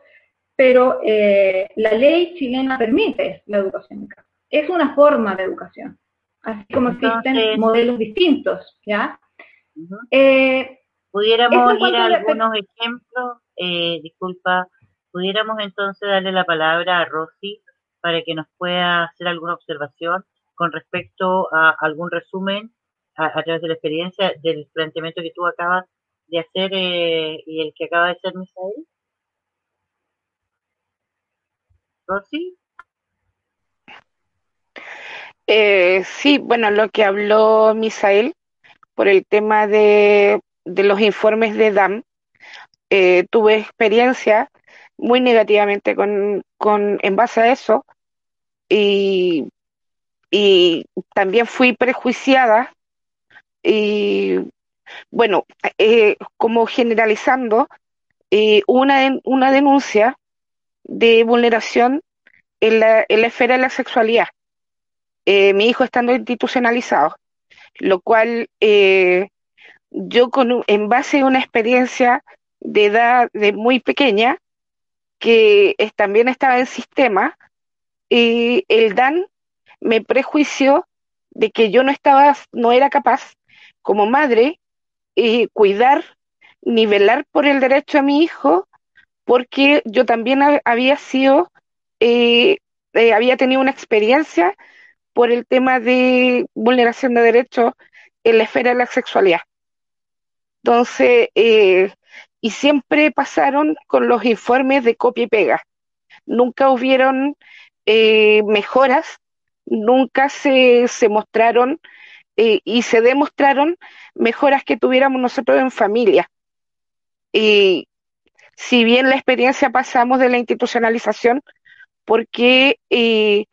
pero eh, la ley chilena permite la educación en casa. Es una forma de educación, así como existen Entonces, modelos distintos, ¿ya? Eh, Pudiéramos ir a algunos ejemplos, eh, disculpa, pudiéramos entonces darle la palabra a Rosy para que nos pueda hacer alguna observación con respecto a algún resumen a, través de la experiencia del planteamiento que tú acabas de hacer eh, y el que acaba de hacer Misael. Rosy, Eh, sí, bueno, lo que habló Misael por el tema de, de los informes de DAM, eh, tuve experiencia muy negativamente con, con, en base a eso y, y también fui prejuiciada y bueno, eh, como generalizando, eh, una, una denuncia de vulneración en la, en la esfera de la sexualidad. Eh, mi hijo estando institucionalizado, lo cual eh, yo con en base a una experiencia de edad de muy pequeña, que también estaba en sistema, y el DAN me prejuició de que yo no estaba, no era capaz como madre eh, cuidar ni velar por el derecho a mi hijo, porque yo también hab- había sido, eh, eh, había tenido una experiencia por el tema de vulneración de derechos en la esfera de la sexualidad. Entonces, eh, y siempre pasaron con los informes de copia y pega. Nunca hubieron eh, mejoras, nunca se, se mostraron eh, y se demostraron mejoras que tuviéramos nosotros en familia. Y si bien la experiencia pasamos de la institucionalización, porque eh,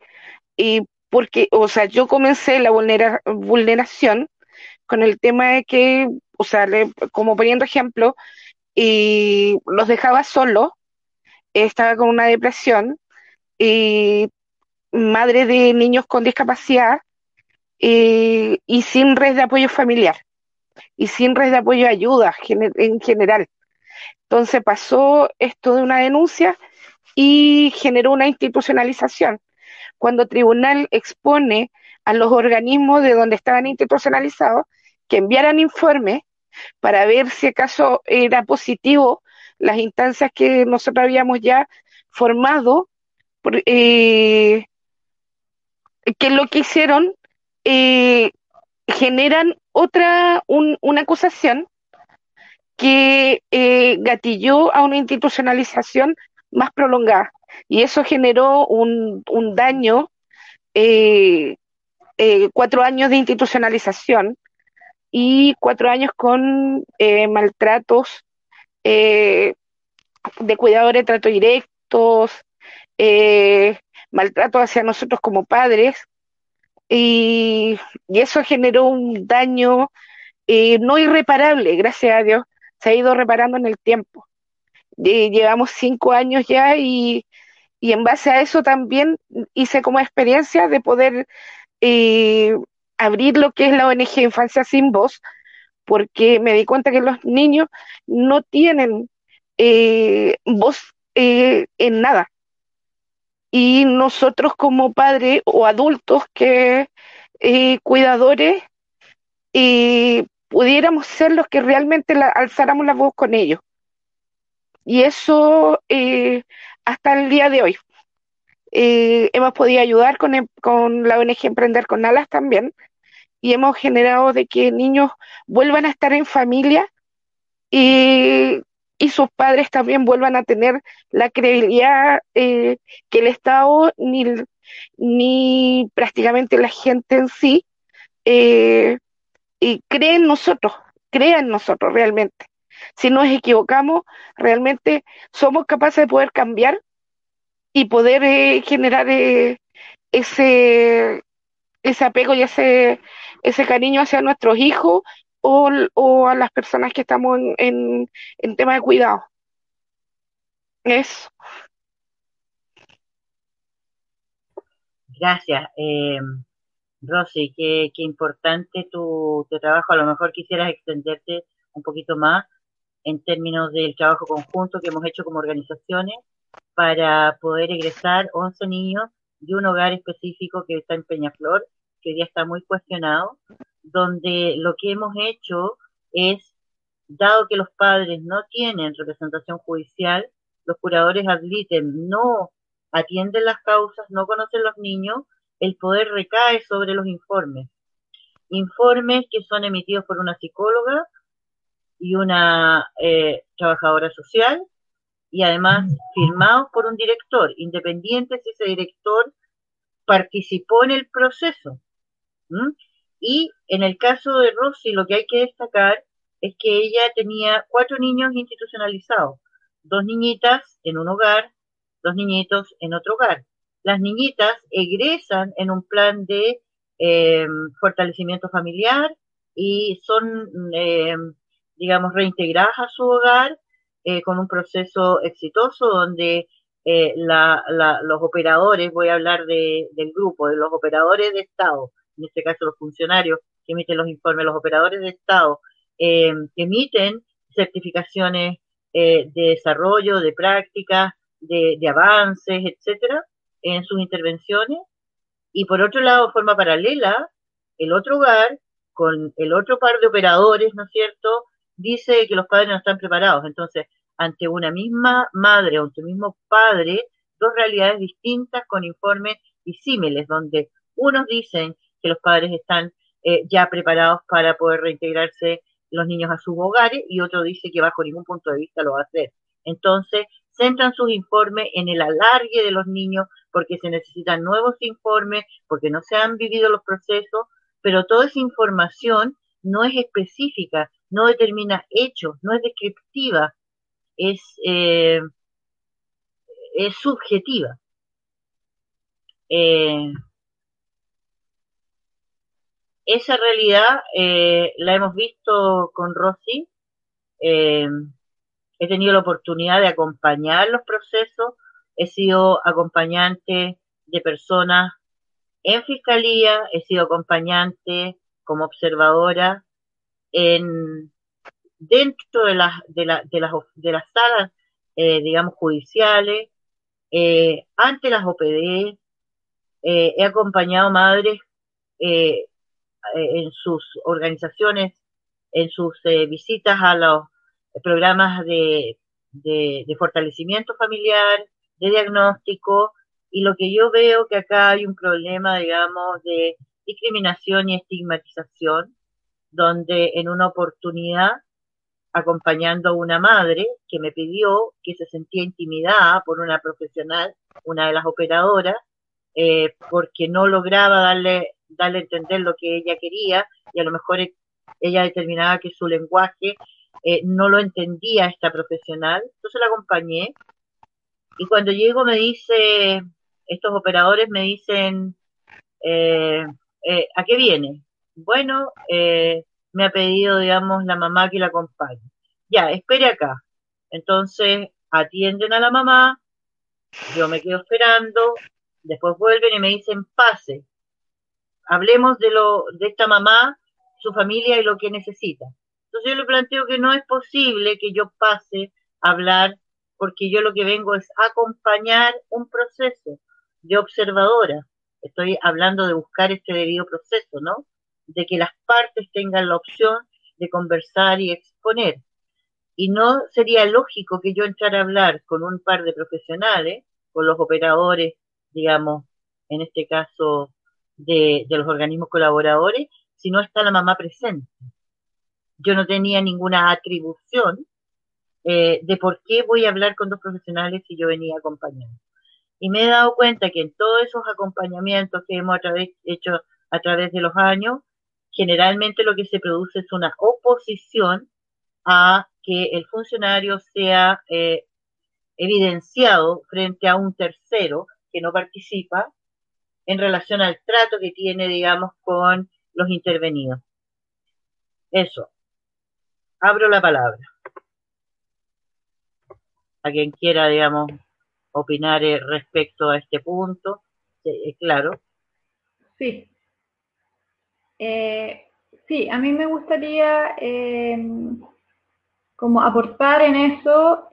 y porque, o sea, yo comencé la vulnera- vulneración con el tema de que, o sea, le- como poniendo ejemplo, y los dejaba solos, estaba con una depresión y madre de niños con discapacidad eh, y sin red de apoyo familiar y sin red de apoyo ayuda en general. Entonces pasó esto de una denuncia y generó una institucionalización. Cuando tribunal expone a los organismos de donde estaban institucionalizados que enviaran informes para ver si acaso era positivo las instancias que nosotros habíamos ya formado, eh, que lo que hicieron eh, generan otra, un- una acusación que eh, gatilló a una institucionalización más prolongada. Y eso generó un, un daño, eh, eh, cuatro años de institucionalización y cuatro años con maltratos de cuidadores, trato directos, maltrato hacia nosotros como padres, y, y eso generó un daño eh, no irreparable, gracias a Dios, se ha ido reparando en el tiempo. Eh, llevamos cinco años ya y, y en base a eso también hice como experiencia de poder eh, abrir lo que es la ONG Infancia Sin Voz, porque me di cuenta que los niños no tienen voz en nada. Y nosotros como padres o adultos que eh, cuidadores eh, pudiéramos ser los que realmente la- alzáramos la voz con ellos. Y eso eh, hasta el día de hoy. Eh, hemos podido ayudar con, em- con la ONG Emprender con Alas también y hemos generado de que niños vuelvan a estar en familia y, y sus padres también vuelvan a tener la credibilidad eh, que el Estado ni, ni prácticamente la gente en sí eh, y cree en nosotros, crea en nosotros realmente. Si nos equivocamos, realmente somos capaces de poder cambiar y poder eh, generar ese, ese apego y ese, ese cariño hacia nuestros hijos o, o a las personas que estamos en, en, tema de cuidado. Eso. Gracias. Eh, Rosy, qué, qué importante tu, tu trabajo. A lo mejor quisieras extenderte un poquito más en términos del trabajo conjunto que hemos hecho como organizaciones para poder egresar 11 niños de un hogar específico que está en Peñaflor, que hoy día está muy cuestionado, donde lo que hemos hecho es, dado que los padres no tienen representación judicial, los curadores admiten, no atienden las causas, no conocen los niños, el poder recae sobre los informes. Informes que son emitidos por una psicóloga y una eh, trabajadora social y además firmados por un director, independiente si ese director participó en el proceso. Y en el caso de Rosy, lo que hay que destacar es que ella tenía cuatro niños institucionalizados, dos niñitas en un hogar, dos niñitos en otro hogar. Las niñitas egresan en un plan de eh, fortalecimiento familiar y son, eh, digamos, reintegradas a su hogar eh, con un proceso exitoso donde eh, la, la, los operadores, voy a hablar de, del grupo, de los operadores de Estado, en este caso los funcionarios que emiten los informes, los operadores de Estado, eh, emiten certificaciones eh, de desarrollo, de prácticas, de, avances, etcétera, en sus intervenciones. Y por otro lado, de forma paralela, el otro hogar, con el otro par de operadores, ¿no es cierto?, dice que los padres no están preparados. Entonces, ante una misma madre o ante un mismo padre, dos realidades distintas con informes disímiles, donde unos dicen que los padres están eh, ya preparados para poder reintegrarse los niños a sus hogares y otro dice que bajo ningún punto de vista lo va a hacer. Entonces, centran sus informes en el alargue de los niños porque se necesitan nuevos informes, porque no se han vivido los procesos, pero toda esa información no es específica, no determina hechos, no es descriptiva, es, eh, es subjetiva. Eh, esa realidad eh, la hemos visto con Rosy. Eh, he tenido la oportunidad de acompañar los procesos, he sido acompañante de personas en fiscalía, he sido acompañante como observadora en dentro de las de, la, de las de las salas eh, digamos judiciales ante las OPD he acompañado madres en sus organizaciones en sus eh, visitas a los programas de fortalecimiento familiar de diagnóstico y lo que yo veo que acá hay un problema, digamos, de discriminación y estigmatización, donde en una oportunidad, acompañando a una madre que me pidió que se sentía intimidada por una profesional, una de las operadoras, eh, porque no lograba darle, darle a entender lo que ella quería y a lo mejor e- ella determinaba que su lenguaje eh, no lo entendía esta profesional, entonces la acompañé y cuando llego me dice, estos operadores me dicen, eh, eh, ¿a qué viene? Bueno, eh, me ha pedido, digamos, la mamá que la acompañe. Ya, espere acá. Entonces atienden a la mamá, yo me quedo esperando, después vuelven y me dicen, pase, hablemos de lo, de esta mamá, su familia y lo que necesita. Entonces yo le planteo que no es posible que yo pase a hablar porque yo lo que vengo es acompañar un proceso de observadora. Estoy hablando de buscar este debido proceso, ¿no? De que las partes tengan la opción de conversar y exponer. Y no sería lógico que yo entrara a hablar con un par de profesionales, con los operadores, digamos, en este caso de, los organismos colaboradores, si no está la mamá presente. Yo no tenía ninguna atribución eh, de por qué voy a hablar con dos profesionales si yo venía acompañando. Y me he dado cuenta que en todos esos acompañamientos que hemos hecho a través de los años, generalmente lo que se produce es una oposición a que el funcionario sea eh, evidenciado frente a un tercero que no participa en relación al trato que tiene, digamos, con los intervenidos. Eso. Abro la palabra. A quien quiera, digamos, opinar eh, respecto a este punto. Eh, claro. Sí. Eh, sí, a mí me gustaría eh, como aportar en eso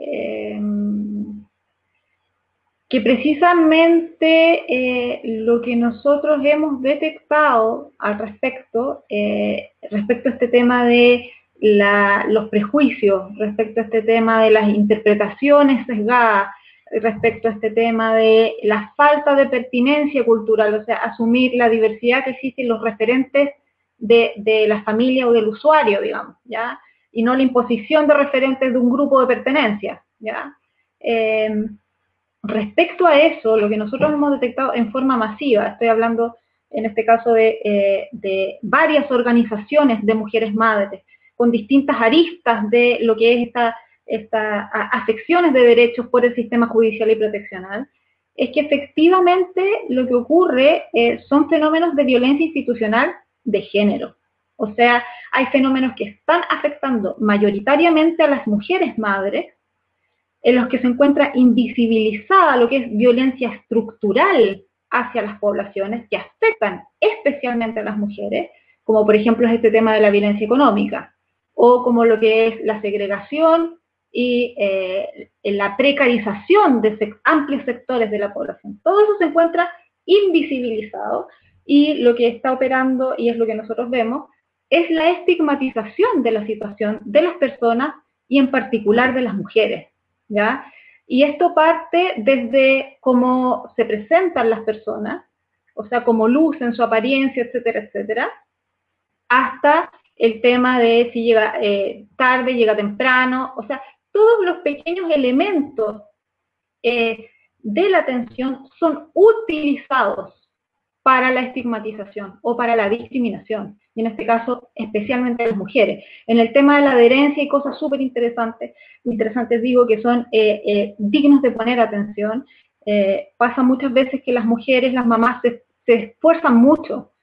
que precisamente eh, lo que nosotros hemos detectado al respecto, eh, respecto a este tema de los prejuicios, respecto a este tema de las interpretaciones sesgadas, respecto a este tema de la falta de pertinencia cultural, o sea, asumir la diversidad que existe en los referentes de, de la familia o del usuario, digamos, ¿ya? Y no la imposición de referentes de un grupo de pertenencia, ¿ya? Eh, respecto a eso, lo que nosotros hemos detectado en forma masiva, estoy hablando en este caso de, eh, varias organizaciones de mujeres madres, con distintas aristas de lo que es esta estas afecciones de derechos por el sistema judicial y proteccional, es que efectivamente lo que ocurre eh, son fenómenos de violencia institucional de género. O sea, hay fenómenos que están afectando mayoritariamente a las mujeres madres, en los que se encuentra invisibilizada lo que es violencia estructural hacia las poblaciones que afectan especialmente a las mujeres, como por ejemplo es este tema de la violencia económica, o como lo que es la segregación y eh, la precarización de amplios sectores de la población. Todo eso se encuentra invisibilizado y lo que está operando, y es lo que nosotros vemos, es la estigmatización de la situación de las personas y en particular de las mujeres. Y esto parte desde cómo se presentan las personas, o sea, cómo lucen su apariencia, etcétera, etcétera, hasta el tema de si llega eh, tarde, llega temprano, o sea, todos los pequeños elementos eh, de la atención son utilizados para la estigmatización o para la discriminación, y en este caso especialmente las mujeres. En el tema de la adherencia hay cosas súper interesantes, interesantes digo que son eh, eh, dignos de poner atención. Eh, pasa muchas veces que las mujeres, las mamás se, esfuerzan mucho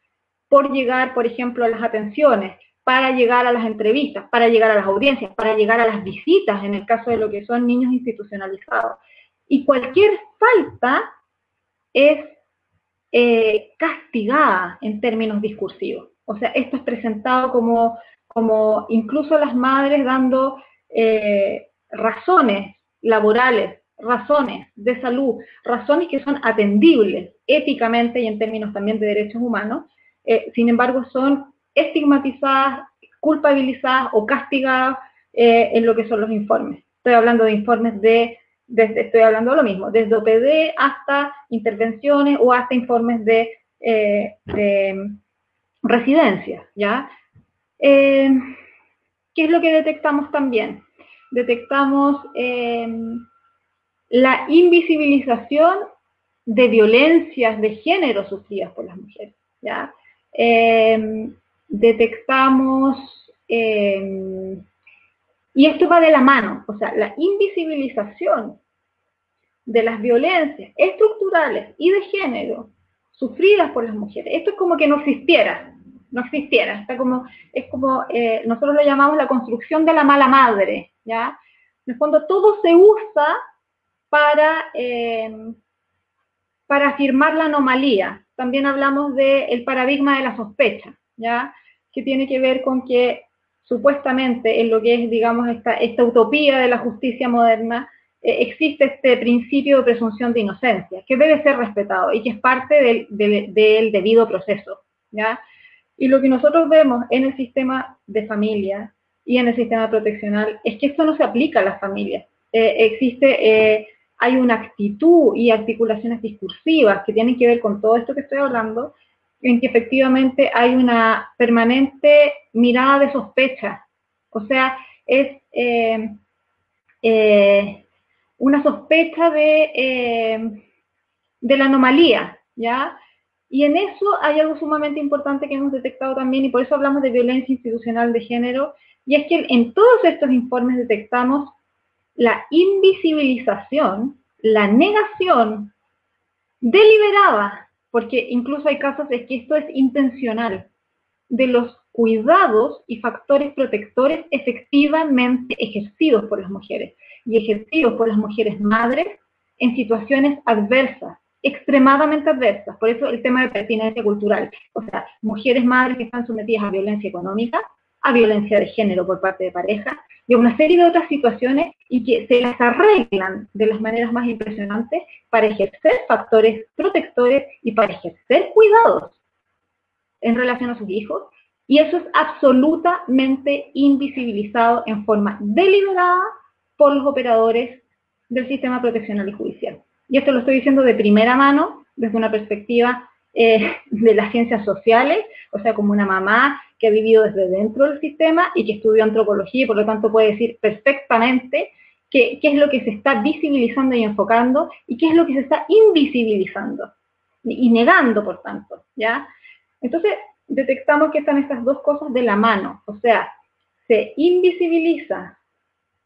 por llegar, por ejemplo, a las atenciones, para llegar a las entrevistas, para llegar a las audiencias, para llegar a las visitas, en el caso de lo que son niños institucionalizados. Y cualquier falta es eh, castigada en términos discursivos. O sea, esto es presentado como, como incluso las madres dando eh, razones laborales, razones de salud, razones que son atendibles éticamente y en términos también de derechos humanos, eh, sin embargo son estigmatizadas, culpabilizadas o castigadas eh, en lo que son los informes. Estoy hablando de informes de, desde, estoy hablando de lo mismo, desde OPD hasta intervenciones o hasta informes de, de residencias, ¿ya? Eh, ¿Qué es lo que detectamos también? Detectamos eh, la invisibilización de violencias de género sufridas por las mujeres, ¿ya? Eh, detectamos, y esto va de la mano, o sea, la invisibilización de las violencias estructurales y de género sufridas por las mujeres. Esto es como que no existiera, no existiera. Está como, es como, eh, nosotros lo llamamos la construcción de la mala madre, ¿ya? En el fondo todo se usa para, eh, para afirmar la anomalía. También hablamos del paradigma de la sospecha, ¿ya? Que tiene que ver con que supuestamente en lo que es, digamos, esta, esta utopía de la justicia moderna, eh, existe este principio de presunción de inocencia, que debe ser respetado y que es parte del, del, del debido proceso, ¿ya? Y lo que nosotros vemos en el sistema de familia y en el sistema proteccional es que esto no se aplica a las familias. Eh, existe, eh, hay una actitud y articulaciones discursivas que tienen que ver con todo esto que estoy hablando, en que efectivamente hay una permanente mirada de sospecha. O sea, es eh, una sospecha de, de la anomalía, ¿ya? Y en eso hay algo sumamente importante que hemos detectado también, y por eso hablamos de violencia institucional de género, y es que en todos estos informes detectamos la invisibilización, la negación deliberada, porque incluso hay casos de que esto es intencional, de los cuidados y factores protectores efectivamente ejercidos por las mujeres y ejercidos por las mujeres madres en situaciones adversas, extremadamente adversas. Por eso el tema de pertinencia cultural. O sea, mujeres madres que están sometidas a violencia económica, a violencia de género por parte de pareja y a una serie de otras situaciones y que se las arreglan de las maneras más impresionantes para ejercer factores protectores y para ejercer cuidados en relación a sus hijos. Y eso es absolutamente invisibilizado en forma deliberada por los operadores del sistema proteccional y judicial. Y esto lo estoy diciendo de primera mano, desde una perspectiva eh, de las ciencias sociales, o sea, como una mamá que ha vivido desde dentro del sistema y que estudió antropología y por lo tanto puede decir perfectamente qué, es lo que se está visibilizando y enfocando y qué es lo que se está invisibilizando y negando, por tanto, ¿ya? Entonces, detectamos que están estas dos cosas de la mano, o sea, se invisibiliza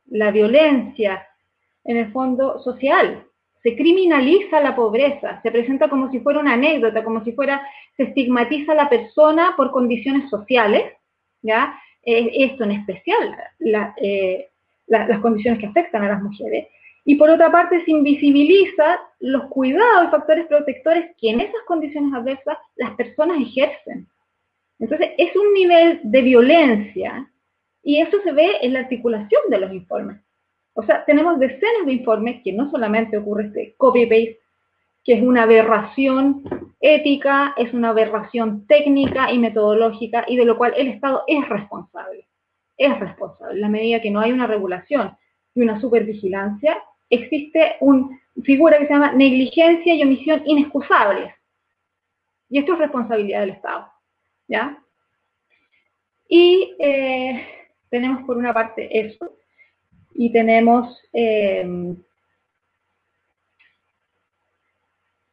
la violencia en el fondo social, se criminaliza la pobreza, se presenta como si fuera una anécdota, como si fuera, se estigmatiza a la persona por condiciones sociales, ¿ya? Eh, esto en especial, eh, la, las condiciones que afectan a las mujeres. Y por otra parte, se invisibiliza los cuidados y factores protectores que en esas condiciones adversas las personas ejercen. Entonces, es un nivel de violencia y eso se ve en la articulación de los informes. O sea, tenemos decenas de informes que no solamente ocurre este copy-paste, que es una aberración ética, es una aberración técnica y metodológica, y de lo cual el Estado es responsable. Es responsable. En la medida que no hay una regulación y una supervigilancia, existe una figura que se llama negligencia y omisión inexcusables. Y esto es responsabilidad del Estado. ¿Ya? Y eh, tenemos por una parte eso, y tenemos, eh,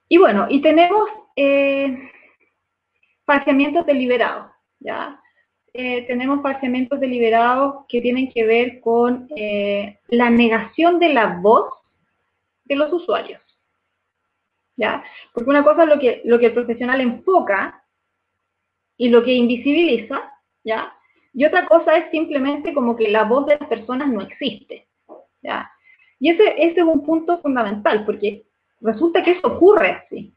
y bueno, y tenemos eh, parciamientos deliberados, ¿ya? Eh, tenemos parciamientos deliberados que tienen que ver con eh, la negación de la voz de los usuarios, ¿ya? Porque una cosa es lo que, lo que el profesional enfoca y lo que invisibiliza, ¿ya? Y otra cosa es simplemente como que la voz de las personas no existe. ¿ya? Y ese, ese es un punto fundamental, porque resulta que eso ocurre así.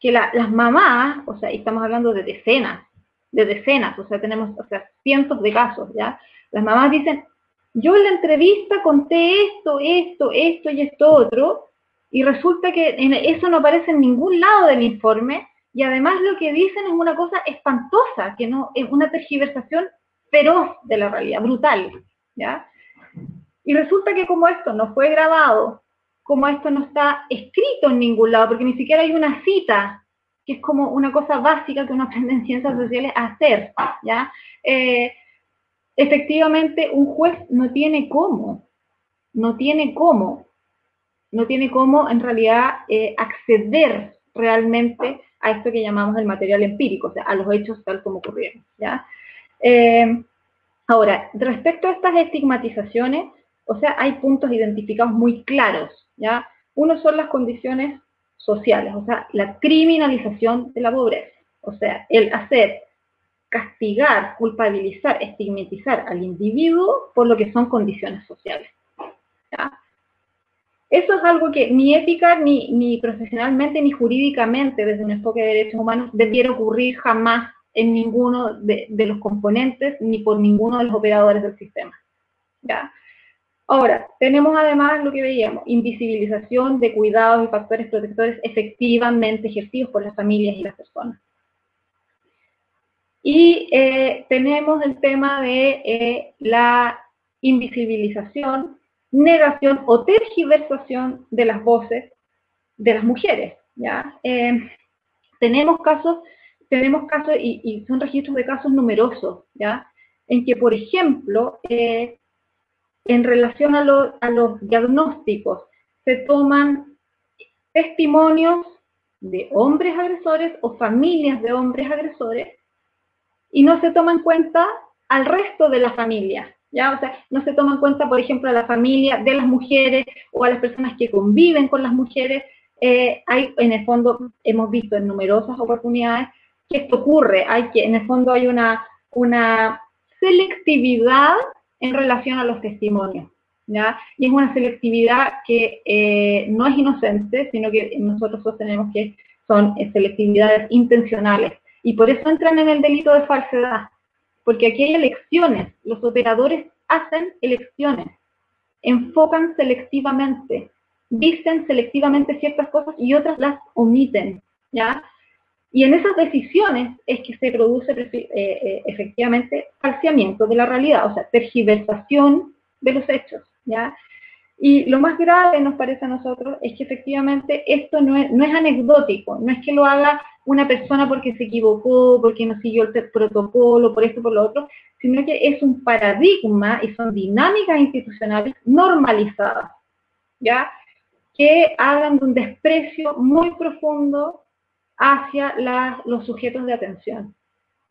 que la- las mamás, o sea, estamos hablando de decenas, de decenas, o sea, tenemos o sea, cientos de casos, ¿ya? Las mamás dicen, yo en la entrevista conté esto, esto, esto y esto otro, y resulta que eso no aparece en ningún lado del informe, y además lo que dicen es una cosa espantosa, que no, es una tergiversación feroz de la realidad, brutal, ¿ya? Y resulta que como esto no fue grabado, como esto no está escrito en ningún lado, porque ni siquiera hay una cita, que es como una cosa básica que uno aprende en ciencias sociales a hacer, ¿ya? Eh, efectivamente, un juez no tiene cómo, no tiene cómo, no tiene cómo en realidad eh, acceder realmente a esto que llamamos el material empírico, o sea, a los hechos tal como ocurrieron, ¿ya? Eh, ahora, respecto a estas estigmatizaciones, o sea, hay puntos identificados muy claros, ¿ya? Uno son las condiciones sociales, o sea, la criminalización de la pobreza, o sea, el hacer, castigar, culpabilizar, estigmatizar al individuo por lo que son condiciones sociales. Eso es algo que ni ética, ni, ni profesionalmente, ni jurídicamente, desde un enfoque de derechos humanos, debiera ocurrir jamás en ninguno de, de los componentes, ni por ninguno de los operadores del sistema. ¿ya? Ahora, tenemos además lo que veíamos, invisibilización de cuidados y factores protectores efectivamente ejercidos por las familias y las personas. Y eh, tenemos el tema de eh, la invisibilización, negación o tergiversación de las voces de las mujeres. ¿ya? Eh, tenemos casos, tenemos casos y, y, son registros de casos numerosos, ¿ya? en que, por ejemplo, eh, en relación a, lo, a los diagnósticos, se toman testimonios de hombres agresores o familias de hombres agresores y no se toma en cuenta al resto de la familia, ¿ya? O sea, no se toma en cuenta, por ejemplo, a la familia de las mujeres o a las personas que conviven con las mujeres. Eh, hay, en el fondo, hemos visto en numerosas oportunidades esto ocurre, hay que, en el fondo hay una, una selectividad en relación a los testimonios, ¿ya? Y es una selectividad que eh, no es inocente, sino que nosotros sostenemos que son eh, selectividades intencionales. Y por eso entran en el delito de falsedad, porque aquí hay elecciones, los operadores hacen elecciones, enfocan selectivamente, dicen selectivamente ciertas cosas y otras las omiten, ¿ya? Y en esas decisiones es que se produce eh, eh, efectivamente falseamiento de la realidad, o sea, tergiversación de los hechos, ¿ya? Y lo más grave nos parece a nosotros es que efectivamente esto no es, no es anecdótico, no es que lo haga una persona porque se equivocó, porque no siguió el protocolo, por esto, por lo otro, sino que es un paradigma y son dinámicas institucionales normalizadas, ¿ya? Que hagan de un desprecio muy profundo hacia la, los sujetos de atención.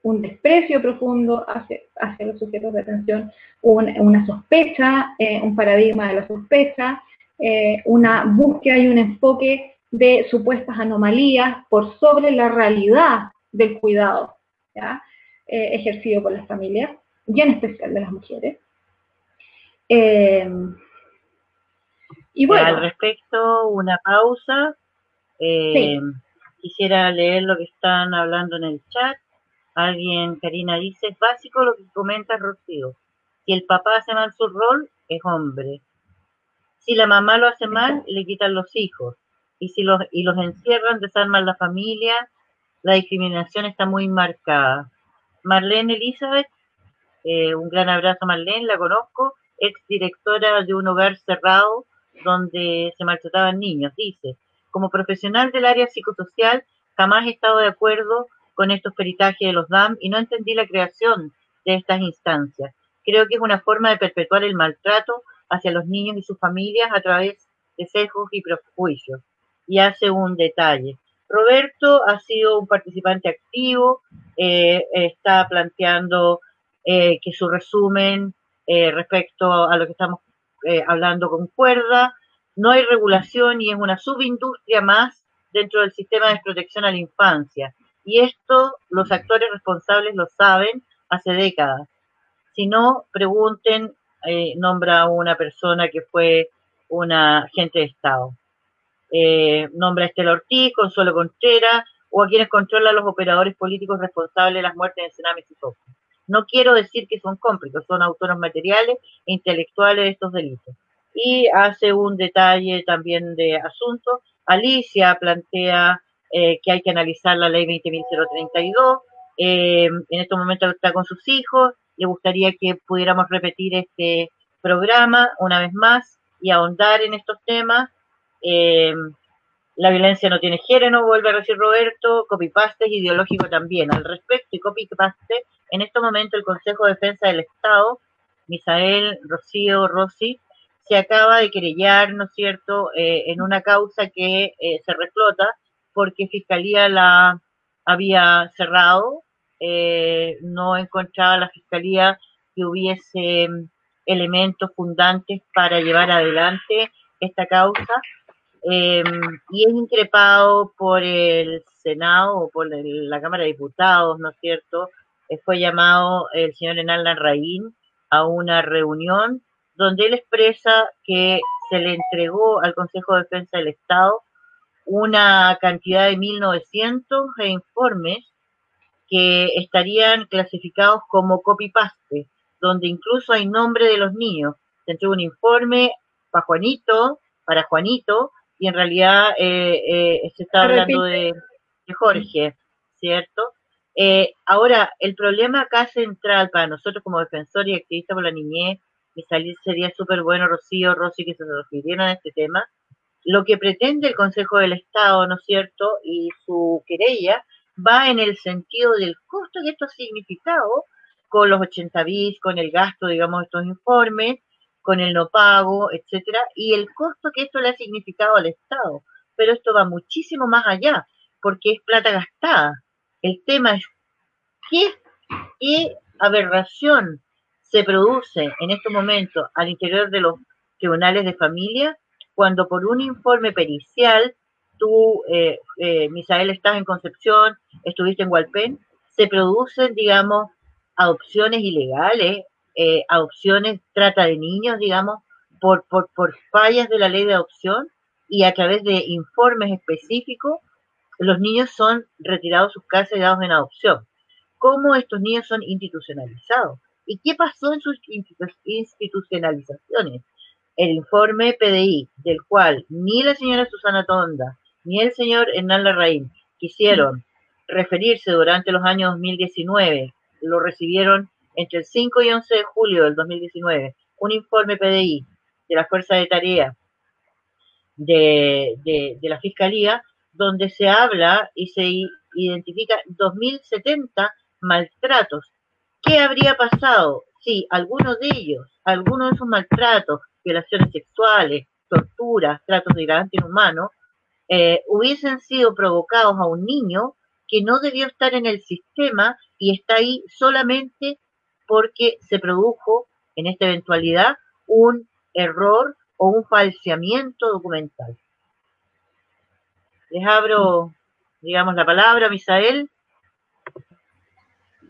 Un desprecio profundo hacia, hacia los sujetos de atención, un, una sospecha, eh, un paradigma de la sospecha, eh, una búsqueda y un enfoque de supuestas anomalías por sobre la realidad del cuidado ¿ya? Eh, ejercido por las familias, y en especial de las mujeres. y bueno, al respecto, una pausa. Sí quisiera leer lo que están hablando en el chat. Alguien, Karina, dice, es básico lo que comenta Rocío. Si el papá hace mal su rol, es hombre. Si la mamá lo hace mal, le quitan los hijos. Y si los, y los encierran, desarman la familia, la discriminación está muy marcada. Marlene Elizabeth, eh, un gran abrazo Marlene, la conozco, ex directora de un hogar cerrado donde se maltrataban niños, dice, como profesional del área psicosocial, jamás he estado de acuerdo con estos peritajes de los DAM y no entendí la creación de estas instancias. Creo que es una forma de perpetuar el maltrato hacia los niños y sus familias a través de sesgos y prejuicios. Y hace un detalle. Roberto ha sido un participante activo, eh, está planteando eh, que su resumen eh, respecto a lo que estamos hablando concuerda, no hay regulación y es una subindustria más dentro del sistema de protección a la infancia. Y esto los actores responsables lo saben hace décadas. Si no, pregunten, eh, nombra a una persona que fue una agente de Estado. Eh, nombra a Estela Ortiz, Consuelo Contreras, o a quienes controlan los operadores políticos responsables de las muertes en Sename y Sopo. No quiero decir que son cómplices, son autores materiales e intelectuales de estos delitos. Y hace un detalle también de asunto. Alicia plantea eh, que hay que analizar la ley 20.032. Eh, en estos momentos está con sus hijos. Le gustaría que pudiéramos repetir este programa una vez más y ahondar en estos temas. Eh, la violencia no tiene género, vuelve a decir Roberto, copypaste es ideológico también. Al respecto, y copypaste, en este momento el Consejo de Defensa del Estado, Misael, Rocío, Rossi, se acaba de querellar, ¿no es cierto?, eh, en una causa que eh, se reflota porque Fiscalía la había cerrado, eh, no encontraba la Fiscalía que hubiese mm, elementos fundantes para llevar adelante esta causa eh, y es increpado por el Senado o por el- la Cámara de Diputados, ¿no es cierto? Eh, fue llamado el señor Enal Larraín a una reunión donde él expresa que se le entregó al Consejo de Defensa del Estado una cantidad de 1.900 informes que estarían clasificados como copy-paste, donde incluso hay nombre de los niños. Se entregó un informe para Juanito, para Juanito, y en realidad eh, eh, se está hablando de, de Jorge, ¿cierto? Eh, ahora, el problema acá central para nosotros como defensores y activistas por la niñez, y salir sería súper bueno, Rocío, Rosy, que se refirieran a este tema, lo que pretende el Consejo del Estado, ¿no es cierto? Y su querella va en el sentido del costo que esto ha significado con los 80 bis, con el gasto, digamos, de estos informes, con el no pago, etcétera, y el costo que esto le ha significado al Estado. Pero esto va muchísimo más allá, porque es plata gastada. El tema es qué aberración se produce en estos momentos al interior de los tribunales de familia cuando por un informe pericial tú, eh, eh, Misael, estás en Concepción, estuviste en Hualpén, se producen, digamos, adopciones ilegales, eh, adopciones, trata de niños, digamos, por, por, por fallas de la ley de adopción y a través de informes específicos, los niños son retirados de sus casas y dados en adopción. ¿Cómo estos niños son institucionalizados? ¿Y qué pasó en sus institu- institucionalizaciones? El informe PDI, del cual ni la señora Susana Tonda ni el señor Hernán Larraín quisieron referirse durante los años 2019, lo recibieron entre el 5 y 11 de julio del 2019, un informe PDI de la Fuerza de Tarea de, de, la Fiscalía, donde se habla y se identifica 2070 maltratos. ¿Qué habría pasado si algunos de ellos, algunos de esos maltratos, violaciones sexuales, torturas, tratos degradantes inhumanos, eh, hubiesen sido provocados a un niño que no debió estar en el sistema y está ahí solamente porque se produjo en esta eventualidad un error o un falseamiento documental. Les abro, digamos, la palabra, Misael.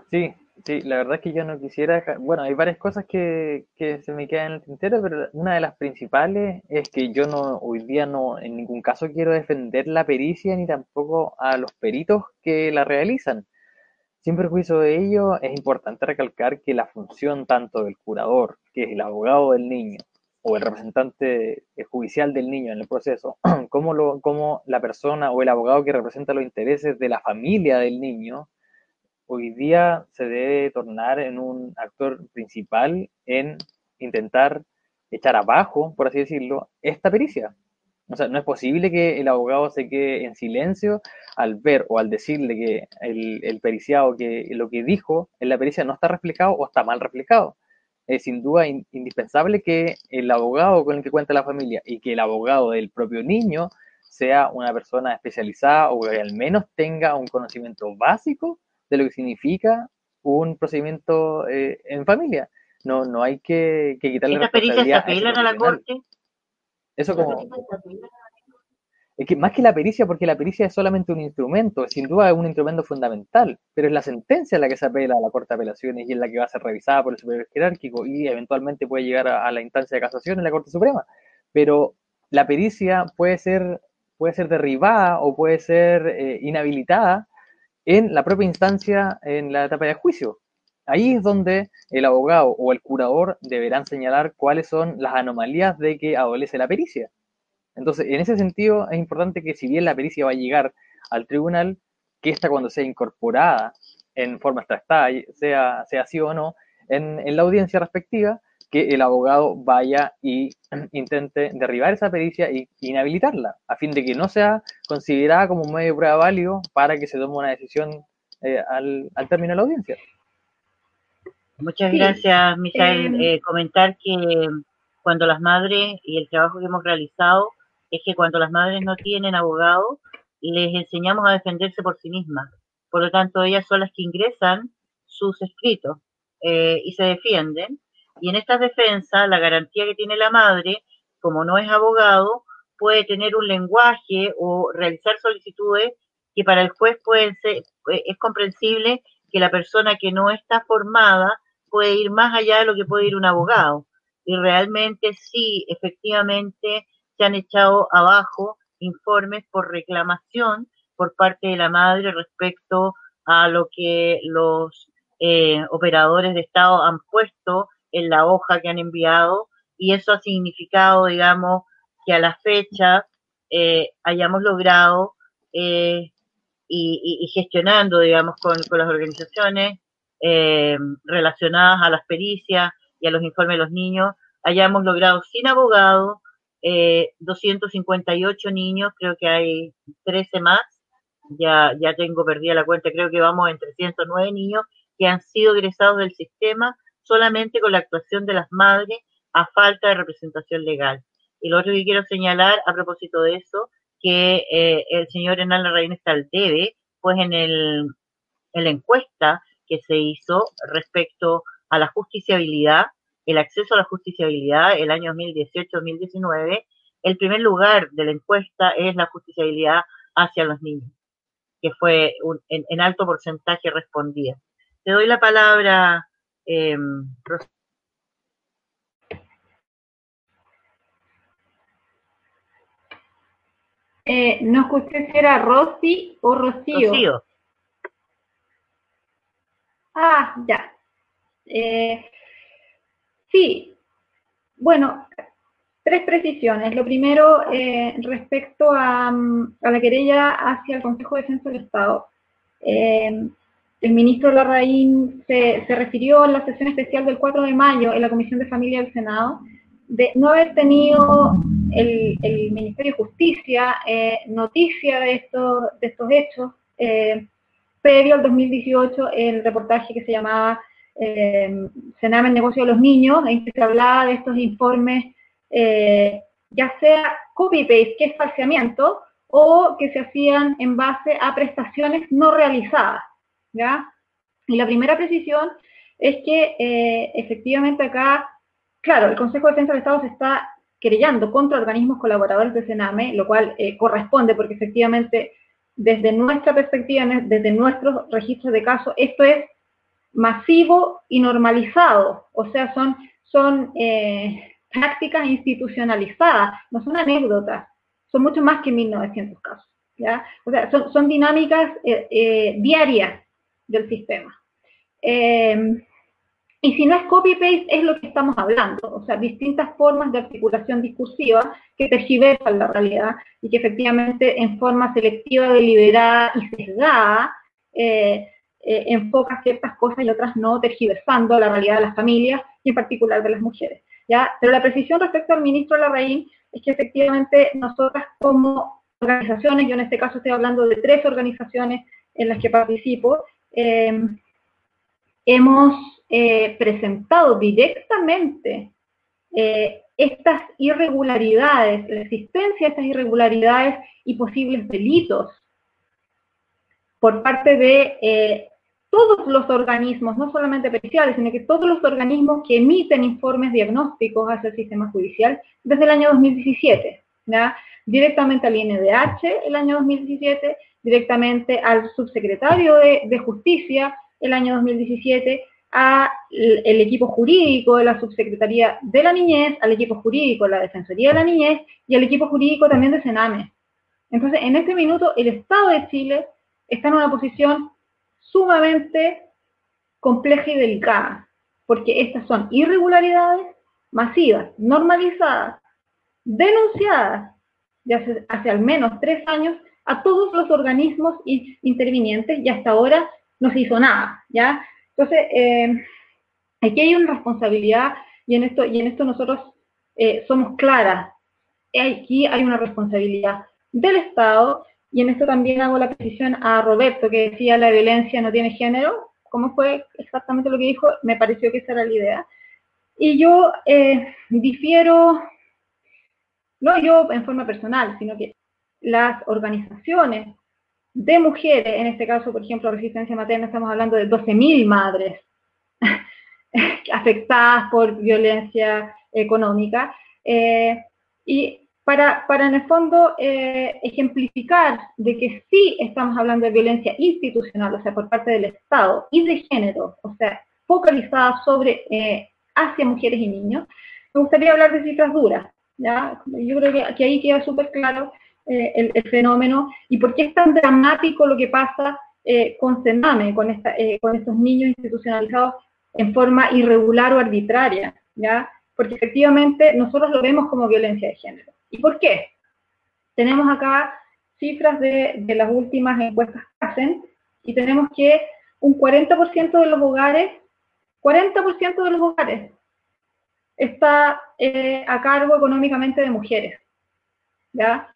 Sí, sí, la verdad es que yo no quisiera, bueno, hay varias cosas que, que se me quedan en el tintero, pero una de las principales es que yo no, hoy día no, en ningún caso quiero defender la pericia ni tampoco a los peritos que la realizan. Sin perjuicio de ello, es importante recalcar que la función tanto del curador, que es el abogado del niño, o el representante eh, judicial del niño en el proceso, [clears throat] como, lo, como la persona o el abogado que representa los intereses de la familia del niño, hoy día se debe tornar en un actor principal en intentar echar abajo, por así decirlo, esta pericia. O sea, no es posible que el abogado se quede en silencio al ver o al decirle que el, el periciado que lo que dijo en la pericia no está reflejado o está mal reflejado. Es sin duda in- indispensable que el abogado con el que cuenta la familia y que el abogado del propio niño sea una persona especializada o que al menos tenga un conocimiento básico de lo que significa un procedimiento eh, en familia. No, no hay que, que quitarle Estas pericias se responsabilidad a ese apelan a la corte. Eso como, es que más que la pericia, porque la pericia es solamente un instrumento, sin duda es un instrumento fundamental, pero es la sentencia la que se apela a la Corte de Apelaciones y es la que va a ser revisada por el superior jerárquico y eventualmente puede llegar a, a la instancia de casación en la Corte Suprema. Pero la pericia puede ser puede ser derribada o puede ser eh, inhabilitada en la propia instancia, en la etapa de juicio. Ahí es donde el abogado o el curador deberán señalar cuáles son las anomalías de que adolece la pericia. Entonces, en ese sentido, es importante que si bien la pericia va a llegar al tribunal, que esta cuando sea incorporada en forma extractada, sea, sea así o no, en la audiencia respectiva, que el abogado vaya y [clears throat] intente derribar esa pericia y inhabilitarla, a fin de que no sea considerada como un medio de prueba válido para que se tome una decisión eh, al, al término de la audiencia. Muchas Sí, gracias, Misael. eh, Eh, comentar que cuando las madres y el trabajo que hemos realizado es que cuando las madres no tienen abogado, les enseñamos a defenderse por sí mismas. Por lo tanto, ellas son las que ingresan sus escritos eh, y se defienden. Y en estas defensas, la garantía que tiene la madre, como no es abogado, puede tener un lenguaje o realizar solicitudes que para el juez pueden ser, eh, es comprensible que la persona que no está formada puede ir más allá de lo que puede ir un abogado. Y realmente sí, efectivamente, se han echado abajo informes por reclamación por parte de la madre respecto a lo que los eh, operadores de Estado han puesto en la hoja que han enviado y eso ha significado, digamos, que a la fecha eh, hayamos logrado eh, y, gestionando, digamos, con, con las organizaciones eh, relacionadas a las pericias y a los informes de los niños, hayamos logrado sin abogado eh, 258 niños, creo que hay 13 más, ya, ya tengo perdida la cuenta, creo que vamos en 309 niños que han sido egresados del sistema solamente con la actuación de las madres a falta de representación legal. Y lo otro que quiero señalar a propósito de eso, que eh, el señor Hernán Larraín está al debe, pues en, el, en la encuesta que se hizo respecto a la justiciabilidad, el acceso a la justiciabilidad el año 2018-2019, el primer lugar de la encuesta es la justiciabilidad hacia los niños, que fue en, en alto porcentaje respondida. Te doy la palabra, eh, Ros- Eh, no escuché si era Rosy o Rocío. Rocío. Ah, ya. Eh, sí, bueno, tres precisiones. Lo primero, eh, respecto a, mm, a la querella hacia el Consejo de Defensa del Estado. Eh, el ministro Larraín se, refirió en la sesión especial del 4 de mayo en la Comisión de Familia del Senado de no haber tenido el, Ministerio de Justicia eh, noticia de estos, de estos hechos eh, previo al 2018 el reportaje que se llamaba eh, Sename el negocio de los niños, en que se hablaba de estos informes, eh, ya sea copy-paste, que es falseamiento, o que se hacían en base a prestaciones no realizadas. ¿Ya? Y la primera precisión es que eh, efectivamente acá, claro, el Consejo de Defensa del Estado se está querellando contra organismos colaboradores de Sename, lo cual eh, corresponde porque efectivamente desde nuestra perspectiva, desde nuestros registros de casos, esto es masivo y normalizado, o sea, son, son eh, prácticas institucionalizadas, no son anécdotas, son mucho más que 1900 casos, ¿ya? O sea, son, son dinámicas diarias del sistema. Eh, y si no es copy-paste, es lo que estamos hablando, o sea, distintas formas de articulación discursiva que tergiversan la realidad y que efectivamente en forma selectiva, deliberada y sesgada eh, eh, enfoca ciertas cosas y otras no, tergiversando la realidad de las familias y en particular de las mujeres. ¿ya? Pero la precisión respecto al ministro Larraín es que efectivamente nosotras como organizaciones, yo en este caso estoy hablando de tres organizaciones en las que participo, eh, hemos eh, presentado directamente eh, estas irregularidades, la existencia de estas irregularidades y posibles delitos por parte de eh, todos los organismos, no solamente periciales, sino que todos los organismos que emiten informes diagnósticos hacia el sistema judicial desde el año 2017, ¿ya? directamente al INDH el año 2017, directamente al subsecretario de, Justicia el año 2017, al el equipo jurídico de la Subsecretaría de la Niñez, al equipo jurídico de la Defensoría de la Niñez y al equipo jurídico también de Sename. Entonces, en este minuto, el Estado de Chile está en una posición sumamente compleja y delicada, porque estas son irregularidades masivas, normalizadas, denunciadas de hace, hace al menos tres años a todos los organismos intervinientes y hasta ahora no se hizo nada, ¿ya? Entonces, eh, aquí hay una responsabilidad y en esto, nosotros eh, somos claras. Aquí hay una responsabilidad del Estado y en esto también hago la precisión a Roberto que decía la violencia no tiene género. ¿Cómo fue exactamente lo que dijo? Me pareció que esa era la idea. Y yo eh, difiero, no yo en forma personal, sino que las organizaciones de mujeres, en este caso, por ejemplo, Resistencia Materna, estamos hablando de 12.000 madres [laughs] afectadas por violencia económica, eh, y para, para en el fondo eh, ejemplificar de que sí estamos hablando de violencia institucional, o sea, por parte del Estado, y de género, o sea, focalizada sobre eh, hacia mujeres y niños, me gustaría hablar de cifras duras, ¿ya? Yo creo que, que ahí queda súper claro eh, el, fenómeno y por qué es tan dramático lo que pasa eh, con Sename, eh, con estos niños institucionalizados en forma irregular o arbitraria, ¿ya? Porque efectivamente nosotros lo vemos como violencia de género. ¿Y por qué? Tenemos acá cifras de, las últimas encuestas que hacen y tenemos que un 40% de los hogares, 40% de los hogares está a cargo económicamente de mujeres, ¿ya?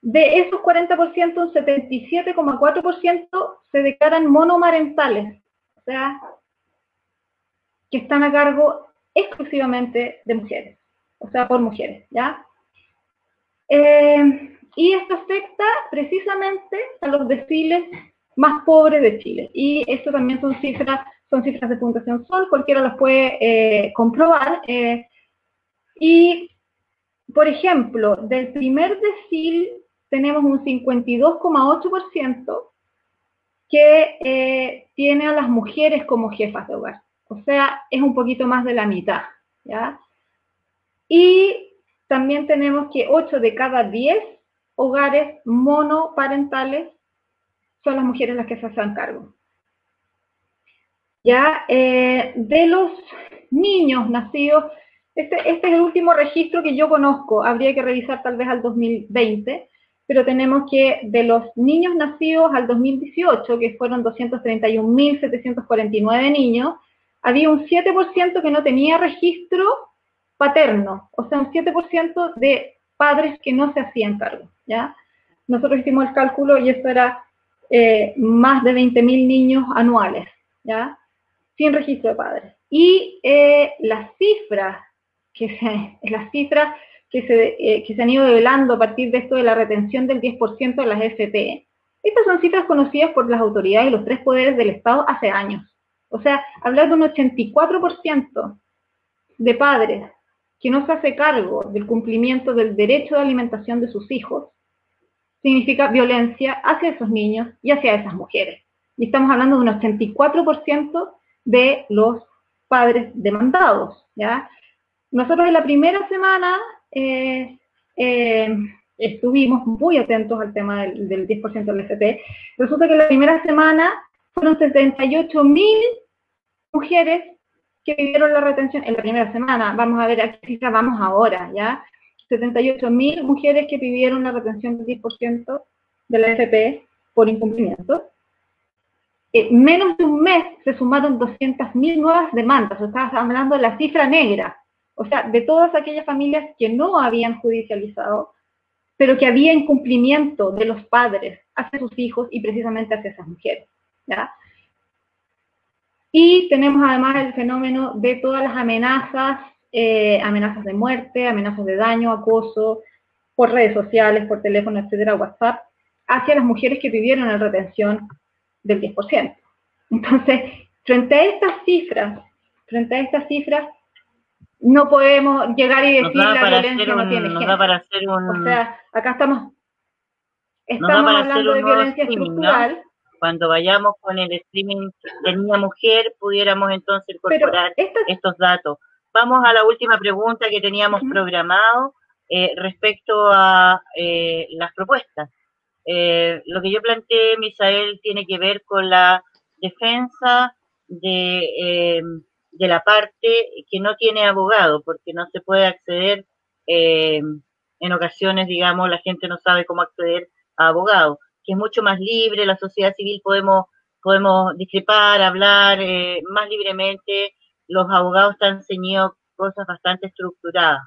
De esos 40%, un 77,4% se declaran monomarentales, o sea, que están a cargo exclusivamente de mujeres, o sea, por mujeres, ¿ya? Eh, y esto afecta precisamente a los desfiles más pobres de Chile. Y esto también son cifras, son cifras de Fundación Sol, cualquiera las puede eh, comprobar. eh, y, por ejemplo, del primer desfile tenemos un 52,8% que eh, tiene a las mujeres como jefas de hogar. O sea, es un poquito más de la mitad, ¿ya? Y también tenemos que 8 de cada 10 hogares monoparentales son las mujeres las que se hacen cargo. Ya, eh, de los niños nacidos, este, este es el último registro que yo conozco, habría que revisar tal vez al 2020, pero tenemos que de los niños nacidos al 2018, que fueron 231.749 niños, había un 7% que no tenía registro paterno, o sea, un 7% de padres que no se hacían cargo, ¿ya? Nosotros hicimos el cálculo y esto era eh, más de 20.000 niños anuales, ¿ya? Sin registro de padres. Y eh, las cifras que se, [laughs] las cifras que se, eh, que se han ido develando a partir de esto de la retención del 10% de las FP, estas son cifras conocidas por las autoridades y los tres poderes del Estado hace años. O sea, hablar de un 84% de padres que no se hace cargo del cumplimiento del derecho de alimentación de sus hijos, significa violencia hacia esos niños y hacia esas mujeres. Y estamos hablando de un 84% de los padres demandados, ¿ya? Nosotros en la primera semana eh, eh, estuvimos muy atentos al tema del, del 10% del FP. Resulta que la primera semana fueron 78 mil mujeres que vivieron la retención en la primera semana. Vamos a ver a qué cifra vamos ahora, ¿ya? 78 mil mujeres que vivieron la retención del 10% de la FP por incumplimiento. En menos de un mes se sumaron 200.000 nuevas demandas. O hablando de la cifra negra. O sea, de todas aquellas familias que no habían judicializado, pero que había incumplimiento de los padres hacia sus hijos y precisamente hacia esas mujeres. Y tenemos además el fenómeno de todas las amenazas, eh, amenazas de muerte, amenazas de daño, acoso, por redes sociales, por teléfono, etcétera, WhatsApp, hacia las mujeres que vivieron en retención del 10%. Entonces, frente a estas cifras, frente a estas cifras, no podemos llegar y decir la violencia no tiene nos da para hacer un, O sea, acá estamos, da estamos para hacer hablando un de violencia estructural, cuando vayamos con el streaming de niña-mujer, pudiéramos entonces incorporar estos datos. Vamos a la última pregunta que teníamos programado eh, respecto a eh, las propuestas. Eh, lo que yo planteé, Misael, tiene que ver con la defensa de, de la parte que no tiene abogado, porque no se puede acceder, eh, en ocasiones, digamos, la gente no sabe cómo acceder a abogado, que es mucho más libre, la sociedad civil podemos, podemos discrepar, hablar eh, más libremente, los abogados están ceñidos cosas bastante estructuradas.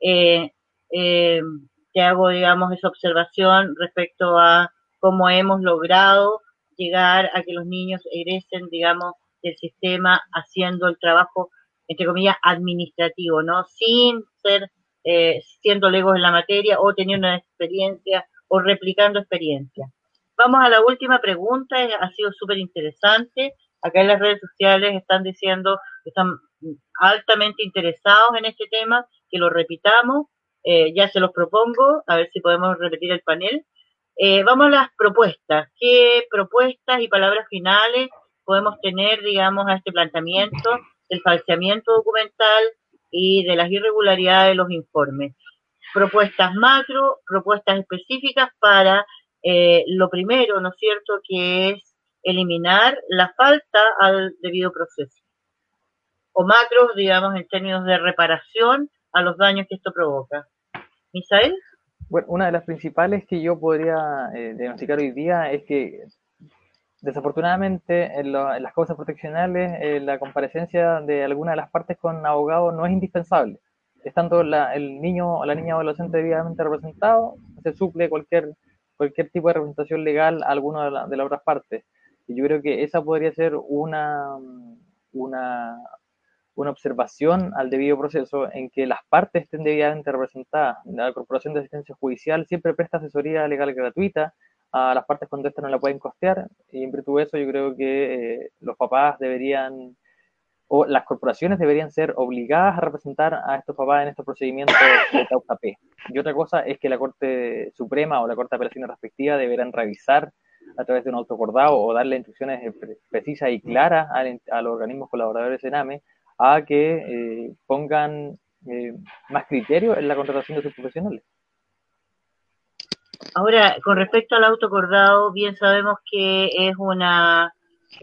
Eh, eh, te hago, digamos, esa observación respecto a cómo hemos logrado llegar a que los niños egresen, digamos, del sistema haciendo el trabajo, entre comillas, administrativo, ¿no? Sin ser, eh, siendo legos en la materia o teniendo una experiencia o replicando experiencia. Vamos a la última pregunta, ha sido súper interesante. Acá en las redes sociales están diciendo que están altamente interesados en este tema, que lo repitamos. Eh, ya se los propongo, a ver si podemos repetir el panel. Eh, vamos a las propuestas. ¿Qué propuestas y palabras finales podemos tener, digamos, a este planteamiento del falseamiento documental y de las irregularidades de los informes? Propuestas macro, propuestas específicas para eh, lo primero, ¿no es cierto?, que es eliminar la falta al debido proceso. O macros, digamos, en términos de reparación a los daños que esto provoca. Misael? Bueno, una de las principales que yo podría eh, diagnosticar hoy día es que desafortunadamente en, las causas proteccionales eh, la comparecencia de alguna de las partes con abogado no es indispensable. Estando la- el niño o la niña adolescente debidamente representado, se suple cualquier, cualquier tipo de representación legal a alguna de, la- de las otras partes. Y yo creo que esa podría ser una, una, una observación al debido proceso en que las partes estén debidamente representadas. La Corporación de Asistencia Judicial siempre presta asesoría legal gratuita a las partes cuando éstas no la pueden costear y en virtud de eso yo creo que eh, los papás deberían o las corporaciones deberían ser obligadas a representar a estos papás en estos procedimientos de causa P. Y otra cosa es que la Corte Suprema o la Corte de Apelaciones respectiva deberán revisar a través de un autocordado o darle instrucciones eh, pre- precisas y claras a, los organismos colaboradores de SENAME a que eh, pongan eh, más criterio en la contratación de sus profesionales. Ahora, con respecto al autocordado, bien sabemos que es una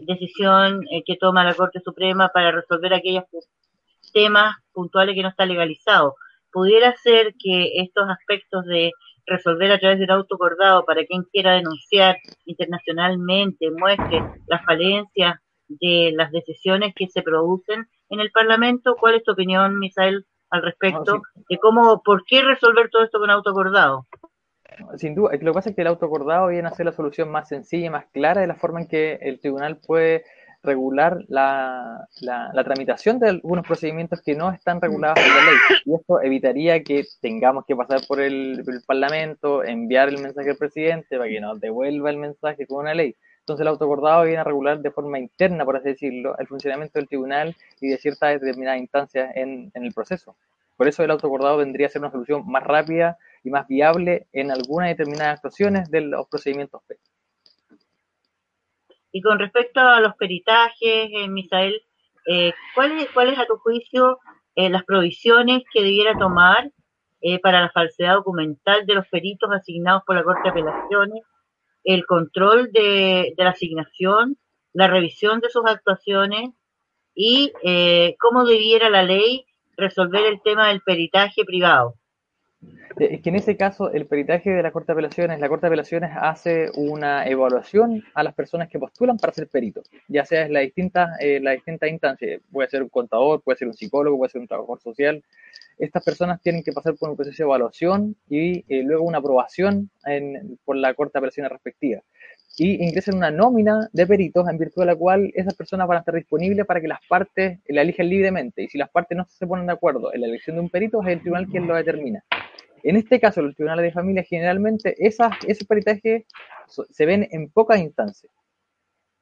decisión eh, que toma la Corte Suprema para resolver aquellos temas puntuales que no están legalizados. ¿Pudiera ser que estos aspectos de resolver a través del autocordado para quien quiera denunciar internacionalmente muestre las falencias de las decisiones que se producen en el Parlamento? ¿Cuál es tu opinión, Misael, al respecto de cómo, por qué resolver todo esto con autocordado? Sin duda, lo que pasa es que el autocordado viene a ser la solución más sencilla y más clara de la forma en que el tribunal puede regular la, tramitación de algunos procedimientos que no están regulados en la ley. Y esto evitaría que tengamos que pasar por el, por el Parlamento, enviar el mensaje al presidente para que nos devuelva el mensaje con una ley. Entonces el autocordado viene a regular de forma interna, por así decirlo, el funcionamiento del tribunal y de ciertas determinadas instancias en el proceso. Por eso el autocordado vendría a ser una solución más rápida y más viable en algunas determinadas actuaciones de los procedimientos P. Y con respecto a los peritajes, eh, Misael, eh, ¿cuáles a tu juicio eh, las provisiones que debiera tomar eh, para la falsedad documental de los peritos asignados por la Corte de Apelaciones, el control de, de la asignación, la revisión de sus actuaciones y cómo debiera la ley resolver el tema del peritaje privado? Eh, Es que en ese caso el peritaje de la Corte de Apelaciones, la Corte de Apelaciones hace una evaluación a las personas que postulan para ser peritos, ya sea en las distintas, eh, las distintas instancias, puede ser un contador, puede ser un psicólogo, puede ser un trabajador social. Estas personas tienen que pasar por un proceso de evaluación y eh, luego una aprobación en- por la Corte de Apelaciones respectiva. Y ingresan una nómina de peritos en virtud de la cual esas personas van a estar disponibles para que las partes la elijan libremente. Y si las partes no se ponen de acuerdo en la elección de un perito, es el tribunal quien lo determina. En este caso, los tribunales de familia generalmente esas, esos peritajes se ven en pocas instancias.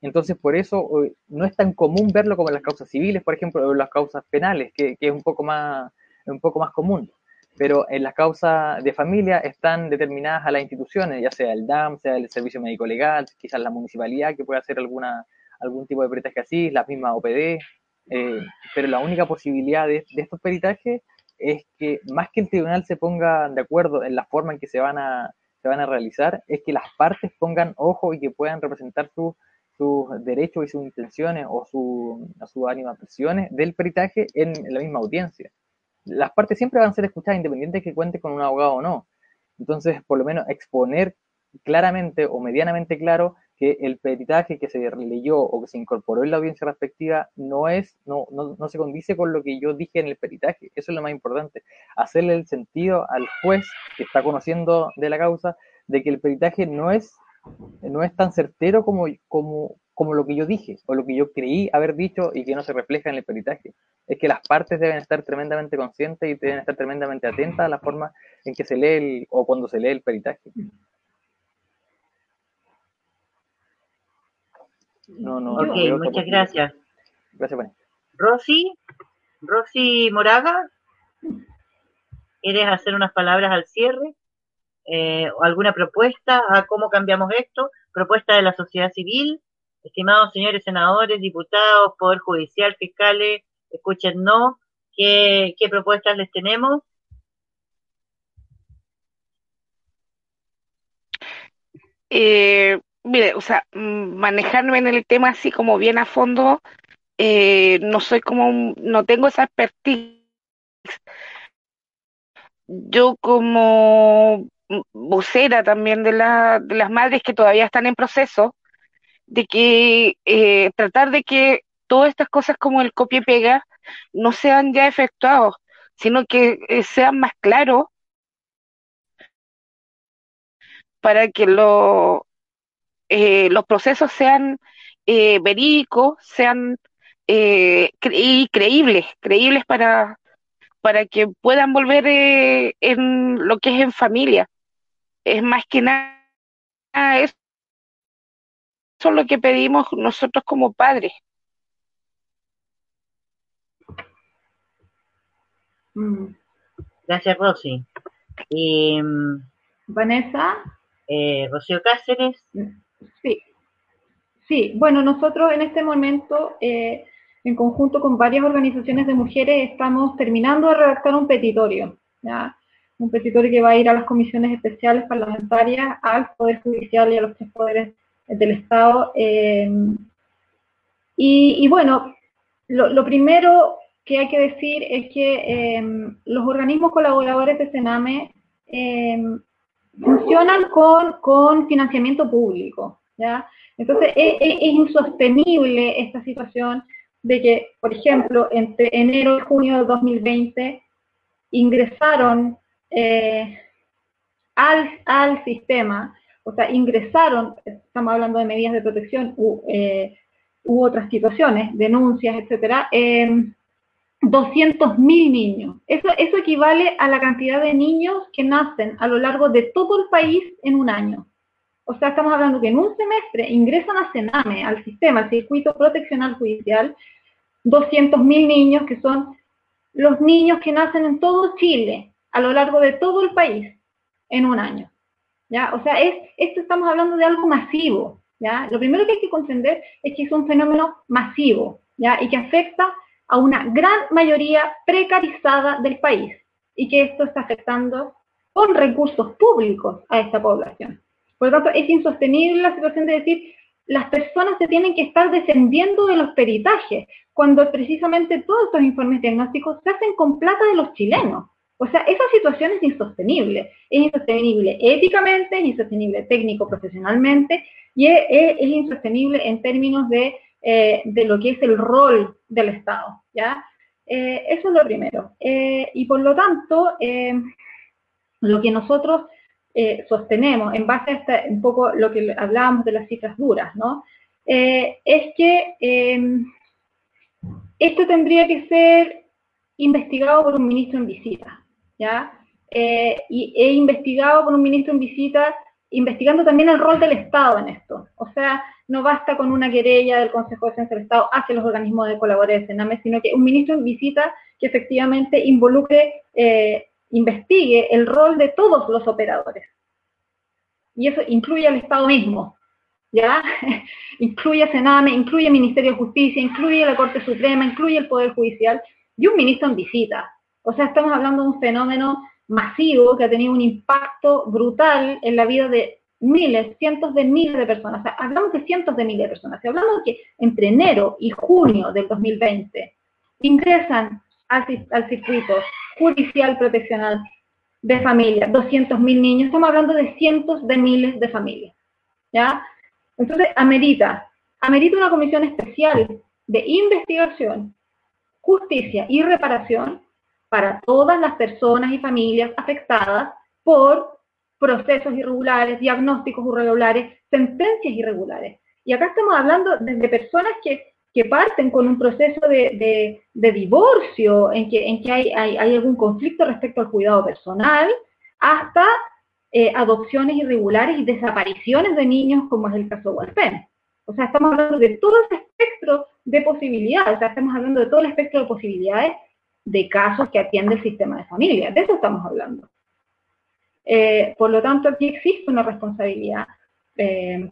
Entonces, por eso no es tan común verlo como en las causas civiles, por ejemplo, o en las causas penales, que, que es un poco, más, un poco más común. Pero en las causas de familia están determinadas a las instituciones, ya sea el DAM, sea el Servicio Médico Legal, quizás la municipalidad que puede hacer alguna, algún tipo de peritaje así, la misma OPD. eh, pero la única posibilidad de, de estos peritajes es que más que el tribunal se ponga de acuerdo en la forma en que se van a, se van a realizar es que las partes pongan ojo y que puedan representar su- sus derechos y sus intenciones o su, o sus animaciones del peritaje en la misma audiencia. Las partes siempre van a ser escuchadas independiente de que cuente con un abogado o no. Entonces, por lo menos exponer claramente o medianamente claro que el peritaje que se leyó o que se incorporó en la audiencia respectiva no es, no, no, no se condice con lo que yo dije en el peritaje. Eso es lo más importante. Hacerle el sentido al juez que está conociendo de la causa de que el peritaje no es, no es tan certero como, como, como lo que yo dije o lo que yo creí haber dicho y que no se refleja en el peritaje. Es que las partes deben estar tremendamente conscientes y deben estar tremendamente atentas a la forma en que se lee el, o cuando se lee el peritaje. No, no, Ok, no muchas gracias. Gracias, Vanessa. Rosy, Rosy Moraga, ¿quieres hacer unas palabras al cierre? Eh, ¿o ¿Alguna propuesta a cómo cambiamos esto? ¿Propuesta de la sociedad civil? Estimados señores senadores, diputados, Poder Judicial, fiscales, escuchen no, ¿qué, propuestas les tenemos? Eh, mire, o sea, manejarme en el tema así como bien a fondo, eh, no soy como, un- no tengo esa expertise. Yo como vocera también de la, de las madres que todavía están en proceso, de que eh, tratar de que todas estas cosas como el copia y pega no sean ya efectuados, sino que eh, sean más claros para que lo, eh, los procesos sean eh, verídicos, sean cre- y creíbles, creíbles para, para que puedan volver en lo que es en familia. Es más que nada eso, eso es lo que pedimos nosotros como padres. Mm. Gracias, Rosy. Y mm, Vanessa, eh, Rocío Cáceres, sí. Sí, bueno, nosotros en este momento, eh, en conjunto con varias organizaciones de mujeres, estamos terminando de redactar un petitorio, ¿ya? Un petitorio que va a ir a las comisiones especiales parlamentarias, al Poder Judicial y a los tres poderes del Estado. eh, y, bueno, lo, primero que hay que decir es que eh, los organismos colaboradores de Sename eh, funcionan con, con financiamiento público, ¿ya? Entonces, es, es- es insostenible esta situación de que, por ejemplo, entre enero y junio de 2020 ingresaron eh, al, al sistema, o sea, ingresaron, estamos hablando de medidas de protección u, eh, otras situaciones, denuncias, etcétera, eh, 200.000 niños. Eso, equivale a la cantidad de niños que nacen a lo largo de todo el país en un año. O sea, estamos hablando que en un semestre ingresan a Sename, al sistema, al circuito proteccional judicial, 200.000 niños que son los niños que nacen en todo Chile, a lo largo de todo el país, en un año. O sea, es, esto estamos hablando de algo masivo. ¿ya? Lo primero que hay que comprender es que es un fenómeno masivo ¿ya? y que afecta a una gran mayoría precarizada del país y que esto está afectando con recursos públicos a esta población. Por lo tanto, es insostenible la situación de decir las personas se tienen que estar defendiendo de los peritajes, cuando precisamente todos estos informes diagnósticos se hacen con plata de los chilenos. O sea, esa situación es insostenible. Es insostenible éticamente, es insostenible técnico-profesionalmente y es, insostenible en términos de, eh, de lo que es el rol del Estado. ¿ya? Eh, eso es lo primero. Eh, y por lo tanto, lo que nosotros sostenemos en base a un poco lo que hablábamos de las cifras duras, ¿no? Es que eh, esto tendría que ser investigado por un ministro en visita, Eh, y e investigado por un ministro en visita, investigando también el rol del Estado en esto. O sea, no basta con una querella del Consejo de Defensa del Estado hacia los organismos de colaboradores de Sename, sino que un ministro en visita que efectivamente involucre, eh, investigue el rol de todos los operadores. Y eso incluye al Estado mismo, ¿ya? [laughs] incluye a Sename, incluye el Ministerio de Justicia, incluye la Corte Suprema, incluye el Poder Judicial y un ministro en visita. O sea, estamos hablando de un fenómeno masivo que ha tenido un impacto brutal en la vida de miles, cientos de miles de personas. O sea, hablamos de cientos de miles de personas. Si hablamos de que entre enero y junio del 2020 ingresan al, al circuito judicial proteccional de familias 200.000 niños, estamos hablando de cientos de miles de familias. ¿ya? Entonces, amerita, amerita una comisión especial de investigación, justicia y reparación para todas las personas y familias afectadas por procesos irregulares, diagnósticos irregulares, sentencias irregulares. Y acá estamos hablando desde personas que, que parten con un proceso de, de- de divorcio, en que, hay algún conflicto respecto al cuidado personal, hasta eh, adopciones irregulares y desapariciones de niños, como es el caso de Walpen. O sea, estamos hablando de todo ese espectro de posibilidades, o sea, estamos hablando de todo el espectro de posibilidades de casos que atiende el sistema de familia, de eso estamos hablando. Eh, por lo tanto, aquí existe una responsabilidad, eh,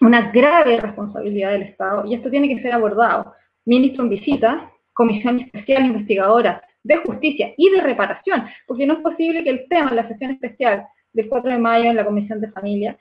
una grave responsabilidad del Estado, y esto tiene que ser abordado. Ministro en visita, Comisión Especial Investigadora de Justicia y de Reparación, porque no es posible que el tema, la sesión especial del 4 de mayo en la Comisión de Familia,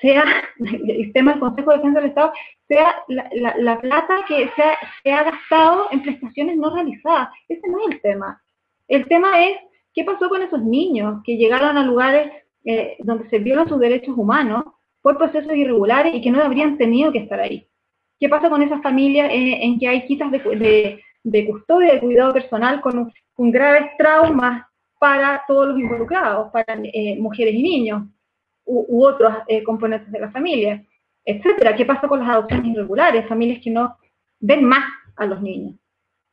sea, [laughs] el tema del Consejo de Defensa del Estado, sea la, la- la plata que se ha, se ha gastado en prestaciones no realizadas. Ese no es el tema. El tema es qué pasó con esos niños que llegaron a lugares eh, donde se violan sus derechos humanos por procesos irregulares y que no habrían tenido que estar ahí. ¿Qué pasa con esas familias eh, en que hay quitas de, cu- de- de custodia, de cuidado personal con, con graves traumas para todos los involucrados, para eh, mujeres y niños u, u otros eh, componentes de la familia, etcétera? ¿Qué pasa con las adopciones irregulares, familias que no ven más a los niños?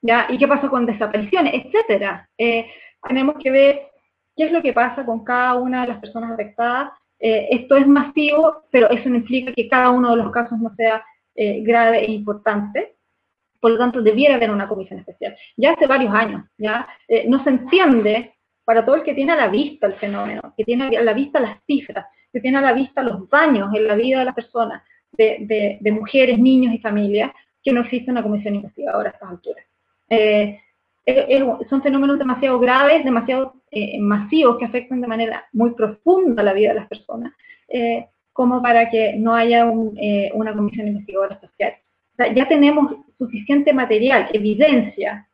¿Ya? ¿Y qué pasa con desapariciones, etcétera? Eh, tenemos que ver qué es lo que pasa con cada una de las personas afectadas. Eh, esto es masivo, pero eso no implica que cada uno de los casos no sea eh, grave e importante. Por lo tanto, debiera haber una comisión especial. Ya hace varios años, ya eh, no se entiende para todo el que tiene a la vista el fenómeno, que tiene a la vista las cifras, que tiene a la vista los daños en la vida de las personas, de, de- de mujeres, niños y familias, que no existe una comisión investigadora a estas alturas. Eh, son fenómenos demasiado graves, demasiado eh, masivos, que afectan de manera muy profunda la vida de las personas, eh, como para que no haya un, eh, una comisión investigadora especial. O sea, ya tenemos suficiente material, evidencia,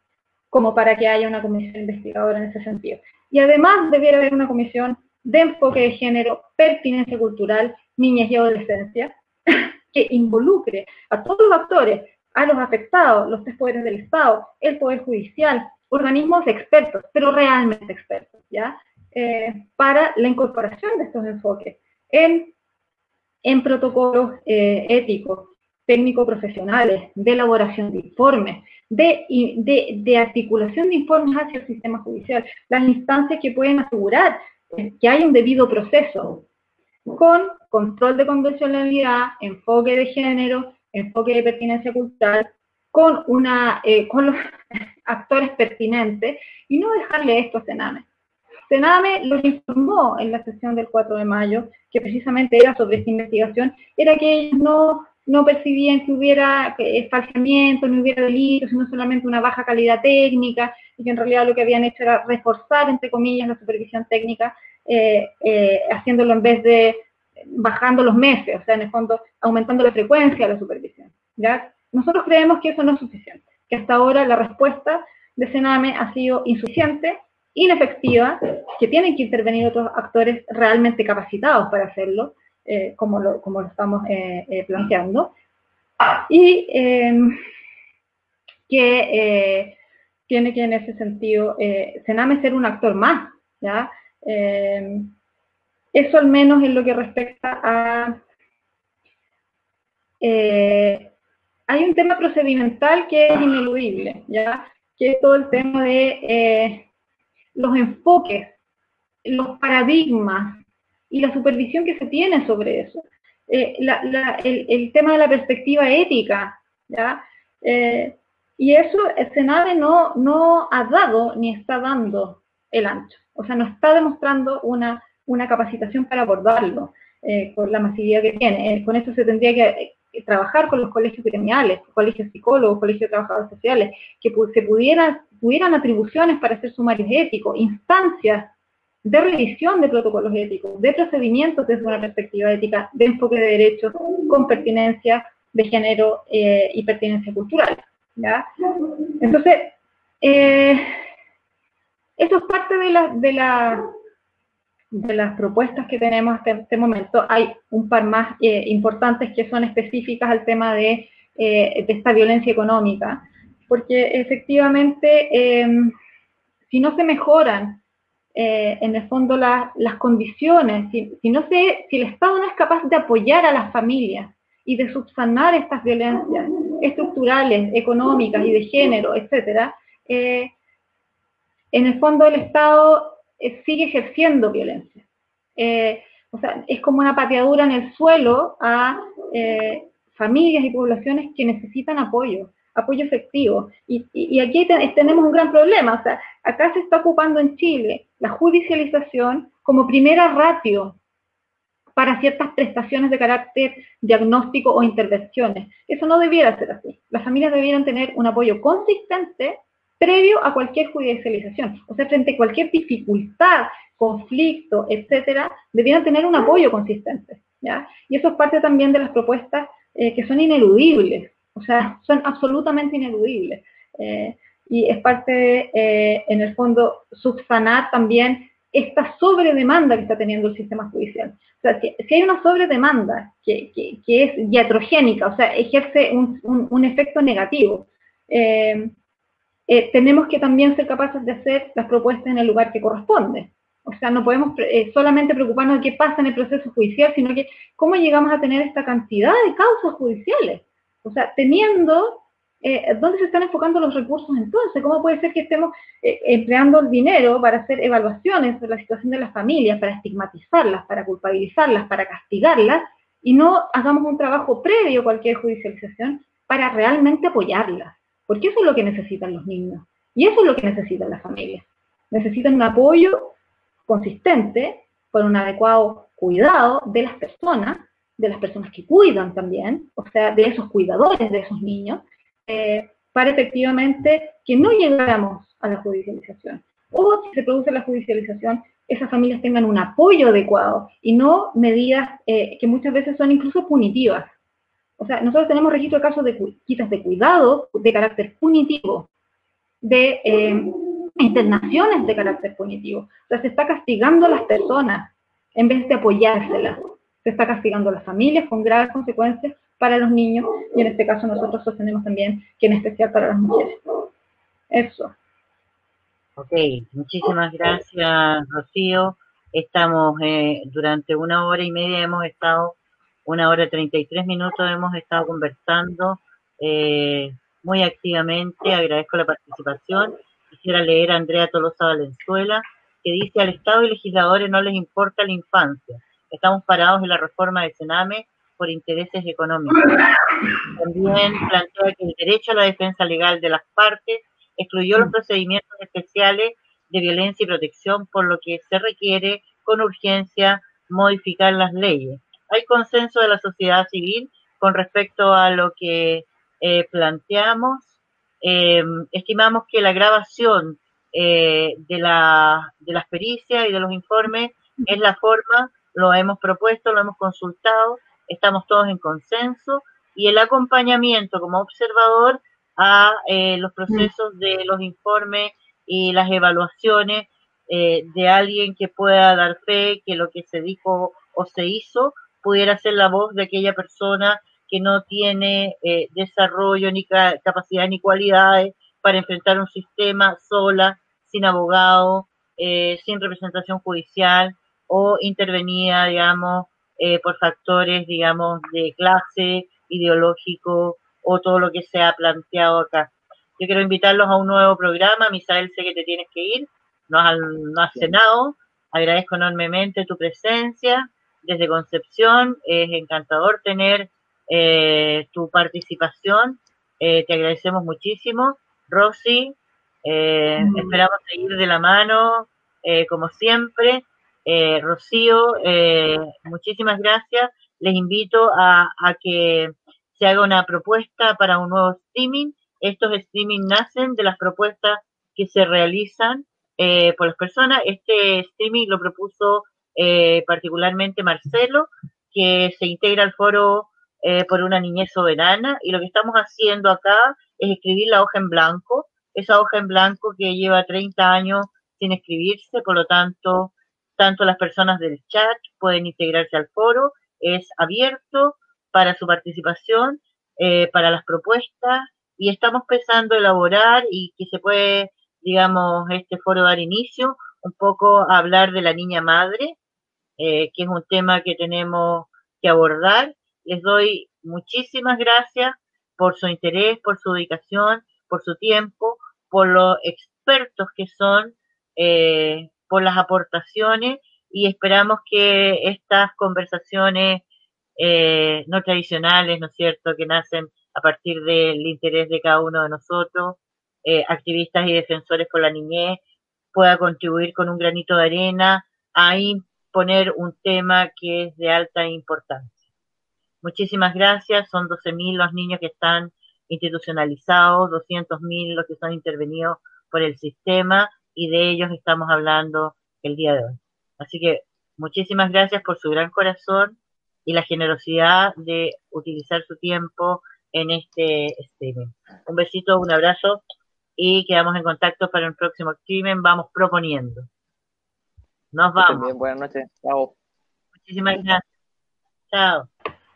como para que haya una comisión investigadora en ese sentido. Y además debiera haber una comisión de enfoque de género, pertinencia cultural, niñas y adolescencia, [laughs] que involucre a todos los actores, a los afectados, los tres poderes del Estado, el Poder Judicial, organismos expertos, pero realmente expertos, ¿ya? Eh, para la incorporación de estos enfoques en, en protocolos eh, éticos, técnico-profesionales, de elaboración de informes, de, de, articulación de informes hacia el sistema judicial, las instancias que pueden asegurar que hay un debido proceso, con control de convencionalidad, enfoque de género, enfoque de pertinencia cultural, con, una, eh, con los [laughs] actores pertinentes y no dejarle esto a Sename. Sename lo que informó en la sesión del 4 de mayo, que precisamente era sobre esta investigación, era que ellos no, no percibían que hubiera falseamiento, no hubiera delitos, sino solamente una baja calidad técnica, y que en realidad lo que habían hecho era reforzar, entre comillas, la supervisión técnica, eh, eh, haciéndolo en vez de bajando los meses, o sea, en el fondo aumentando la frecuencia de la supervisión. Nosotros creemos que eso no es suficiente, que hasta ahora la respuesta de Sename ha sido insuficiente, inefectiva, que tienen que intervenir otros actores realmente capacitados para hacerlo, eh, como, lo, como lo estamos eh, eh, planteando, y eh, que tiene que en ese sentido Sename ser un actor más, ¿ya? Eh, eso al menos en lo que respecta a... hay un tema procedimental que es ineludible, ¿ya? Que es todo el tema de los enfoques, los paradigmas y la supervisión que se tiene sobre eso. Eh, el, tema de la perspectiva ética, ¿ya? Eh, y eso el Senade no, no ha dado ni está dando el ancho. O sea, no está demostrando una, una capacitación para abordarlo eh, con la masividad que tiene. Eh, con esto se tendría que trabajar con los colegios gremiales, colegios psicólogos, colegios de trabajadores sociales, que se pudieran, tuvieran atribuciones para hacer sumarios éticos, instancias de revisión de protocolos éticos, de procedimientos desde una perspectiva ética, de enfoque de derechos con pertinencia de género eh, y pertinencia cultural. Entonces, eh, eso es parte de, la, de, la, de las propuestas que tenemos hasta este momento. Hay un par más eh, importantes que son específicas al tema de, de esta violencia económica, porque efectivamente, si no se mejoran eh, en el fondo las condiciones, si, no sé, si el Estado no es capaz de apoyar a las familias y de subsanar estas violencias estructurales, económicas y de género, etcétera, eh, en el fondo el Estado eh, sigue ejerciendo violencia. o sea, es como una pateadura en el suelo a familias y poblaciones que necesitan apoyo apoyo efectivo. Y, aquí tenemos un gran problema, o sea, acá se está ocupando en Chile la judicialización como primera ratio para ciertas prestaciones de carácter diagnóstico o intervenciones. Eso no debiera ser así. Las familias debieran tener un apoyo consistente previo a cualquier judicialización. O sea, frente a cualquier dificultad, conflicto, etcétera, debieran tener un apoyo consistente. ¿ya? Y eso es parte también de las propuestas eh, que son ineludibles. O sea, son absolutamente ineludibles. Eh, y es parte, eh, en el fondo, subsanar también esta sobredemanda que está teniendo el sistema judicial. O sea, si, hay una sobredemanda que, que, es diatrogénica, o sea, ejerce un, un, efecto negativo, eh, tenemos que también ser capaces de hacer las propuestas en el lugar que corresponde. O sea, no podemos solamente preocuparnos de qué pasa en el proceso judicial, sino que cómo llegamos a tener esta cantidad de causas judiciales. O sea, teniendo, eh, ¿dónde se están enfocando los recursos entonces? ¿Cómo puede ser que estemos eh, empleando el dinero para hacer evaluaciones sobre la situación de las familias, para estigmatizarlas, para culpabilizarlas, para castigarlas, y no hagamos un trabajo previo a cualquier judicialización para realmente apoyarlas? Porque eso es lo que necesitan los niños. Y eso es lo que necesitan las familias. Necesitan un apoyo consistente, con un adecuado cuidado de las personas de las personas que cuidan también, o sea, de esos cuidadores de esos niños, eh, para efectivamente que no llegáramos a la judicialización. O si se produce la judicialización, esas familias tengan un apoyo adecuado y no medidas eh, que muchas veces son incluso punitivas. O sea, nosotros tenemos registro de casos de quitas de cuidado de carácter punitivo, de eh, internaciones de carácter punitivo. O sea, se está castigando a las personas en vez de apoyárselas se está castigando a las familias con graves consecuencias para los niños y en este caso nosotros sostenemos también que en especial para las mujeres. Eso. Ok, muchísimas gracias Rocío. Estamos eh, durante una hora y media, hemos estado, una hora y treinta y tres minutos, hemos estado conversando eh, muy activamente. Agradezco la participación. Quisiera leer a Andrea Tolosa Valenzuela, que dice, al Estado y legisladores no les importa la infancia estamos parados en la reforma del Sename por intereses económicos. También plantea que el derecho a la defensa legal de las partes excluyó los procedimientos especiales de violencia y protección, por lo que se requiere con urgencia modificar las leyes. Hay consenso de la sociedad civil con respecto a lo que eh, planteamos. Eh, estimamos que la grabación eh, de, la, de las pericias y de los informes es la forma lo hemos propuesto, lo hemos consultado, estamos todos en consenso y el acompañamiento como observador a eh, los procesos de los informes y las evaluaciones eh, de alguien que pueda dar fe que lo que se dijo o se hizo pudiera ser la voz de aquella persona que no tiene eh, desarrollo ni capacidad ni cualidades para enfrentar un sistema sola, sin abogado, sin representación judicial, o intervenía, digamos, eh, por factores, digamos, de clase, ideológico o todo lo que se ha planteado acá. Yo quiero invitarlos a un nuevo programa. Misael, sé que te tienes que ir, no has, no has cenado. Agradezco enormemente tu presencia desde Concepción. Es encantador tener eh, tu participación. Eh, te agradecemos muchísimo. Rosy, mm. esperamos seguir de la mano, como siempre. Eh, Rocío, eh, muchísimas gracias. Les invito a, que se haga una propuesta para un nuevo streaming. Estos streaming nacen de las propuestas que se realizan eh, por las personas. Este streaming lo propuso eh, particularmente Marcelo, que se integra al foro eh, por una niñez soberana y lo que estamos haciendo acá es escribir la hoja en blanco, esa hoja en blanco que lleva 30 años sin escribirse, por lo tanto, tanto las personas del chat pueden integrarse al foro, es abierto para su participación, eh, para las propuestas y estamos pensando elaborar y que se puede, digamos, este foro dar inicio un poco a hablar de la niña madre, eh, que es un tema que tenemos que abordar. Les doy muchísimas gracias por su interés, por su dedicación, por su tiempo, por los expertos que son, eh, por las aportaciones y esperamos que estas conversaciones eh, no tradicionales, ¿no es cierto?, que nacen a partir del interés de cada uno de nosotros, eh, activistas y defensores por la niñez, pueda contribuir con un granito de arena a imponer un tema que es de alta importancia. Muchísimas gracias, son 12.000 los niños que están institucionalizados, 200.000 los que son intervenidos por el sistema y de ellos estamos hablando el día de hoy. Así que muchísimas gracias por su gran corazón y la generosidad de utilizar su tiempo en este streaming. Un besito, un abrazo y quedamos en contacto para el próximo streaming. Vamos proponiendo. Nos vamos. Bien, buenas noches. Chao. Muchísimas gracias. Chao.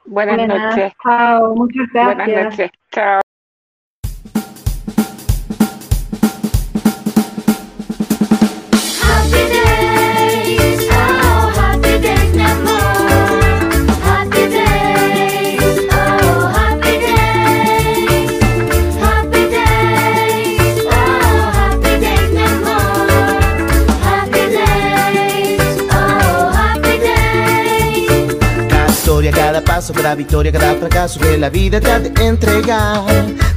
Buenas Buenas, noches. Chao, muchas gracias. Buenas noches. Chao. Paso, cada victoria, cada fracaso que la vida te ha de entregar.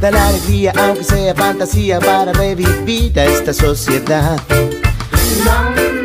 Da la alegría, aunque sea fantasía, para revivir a esta sociedad. Long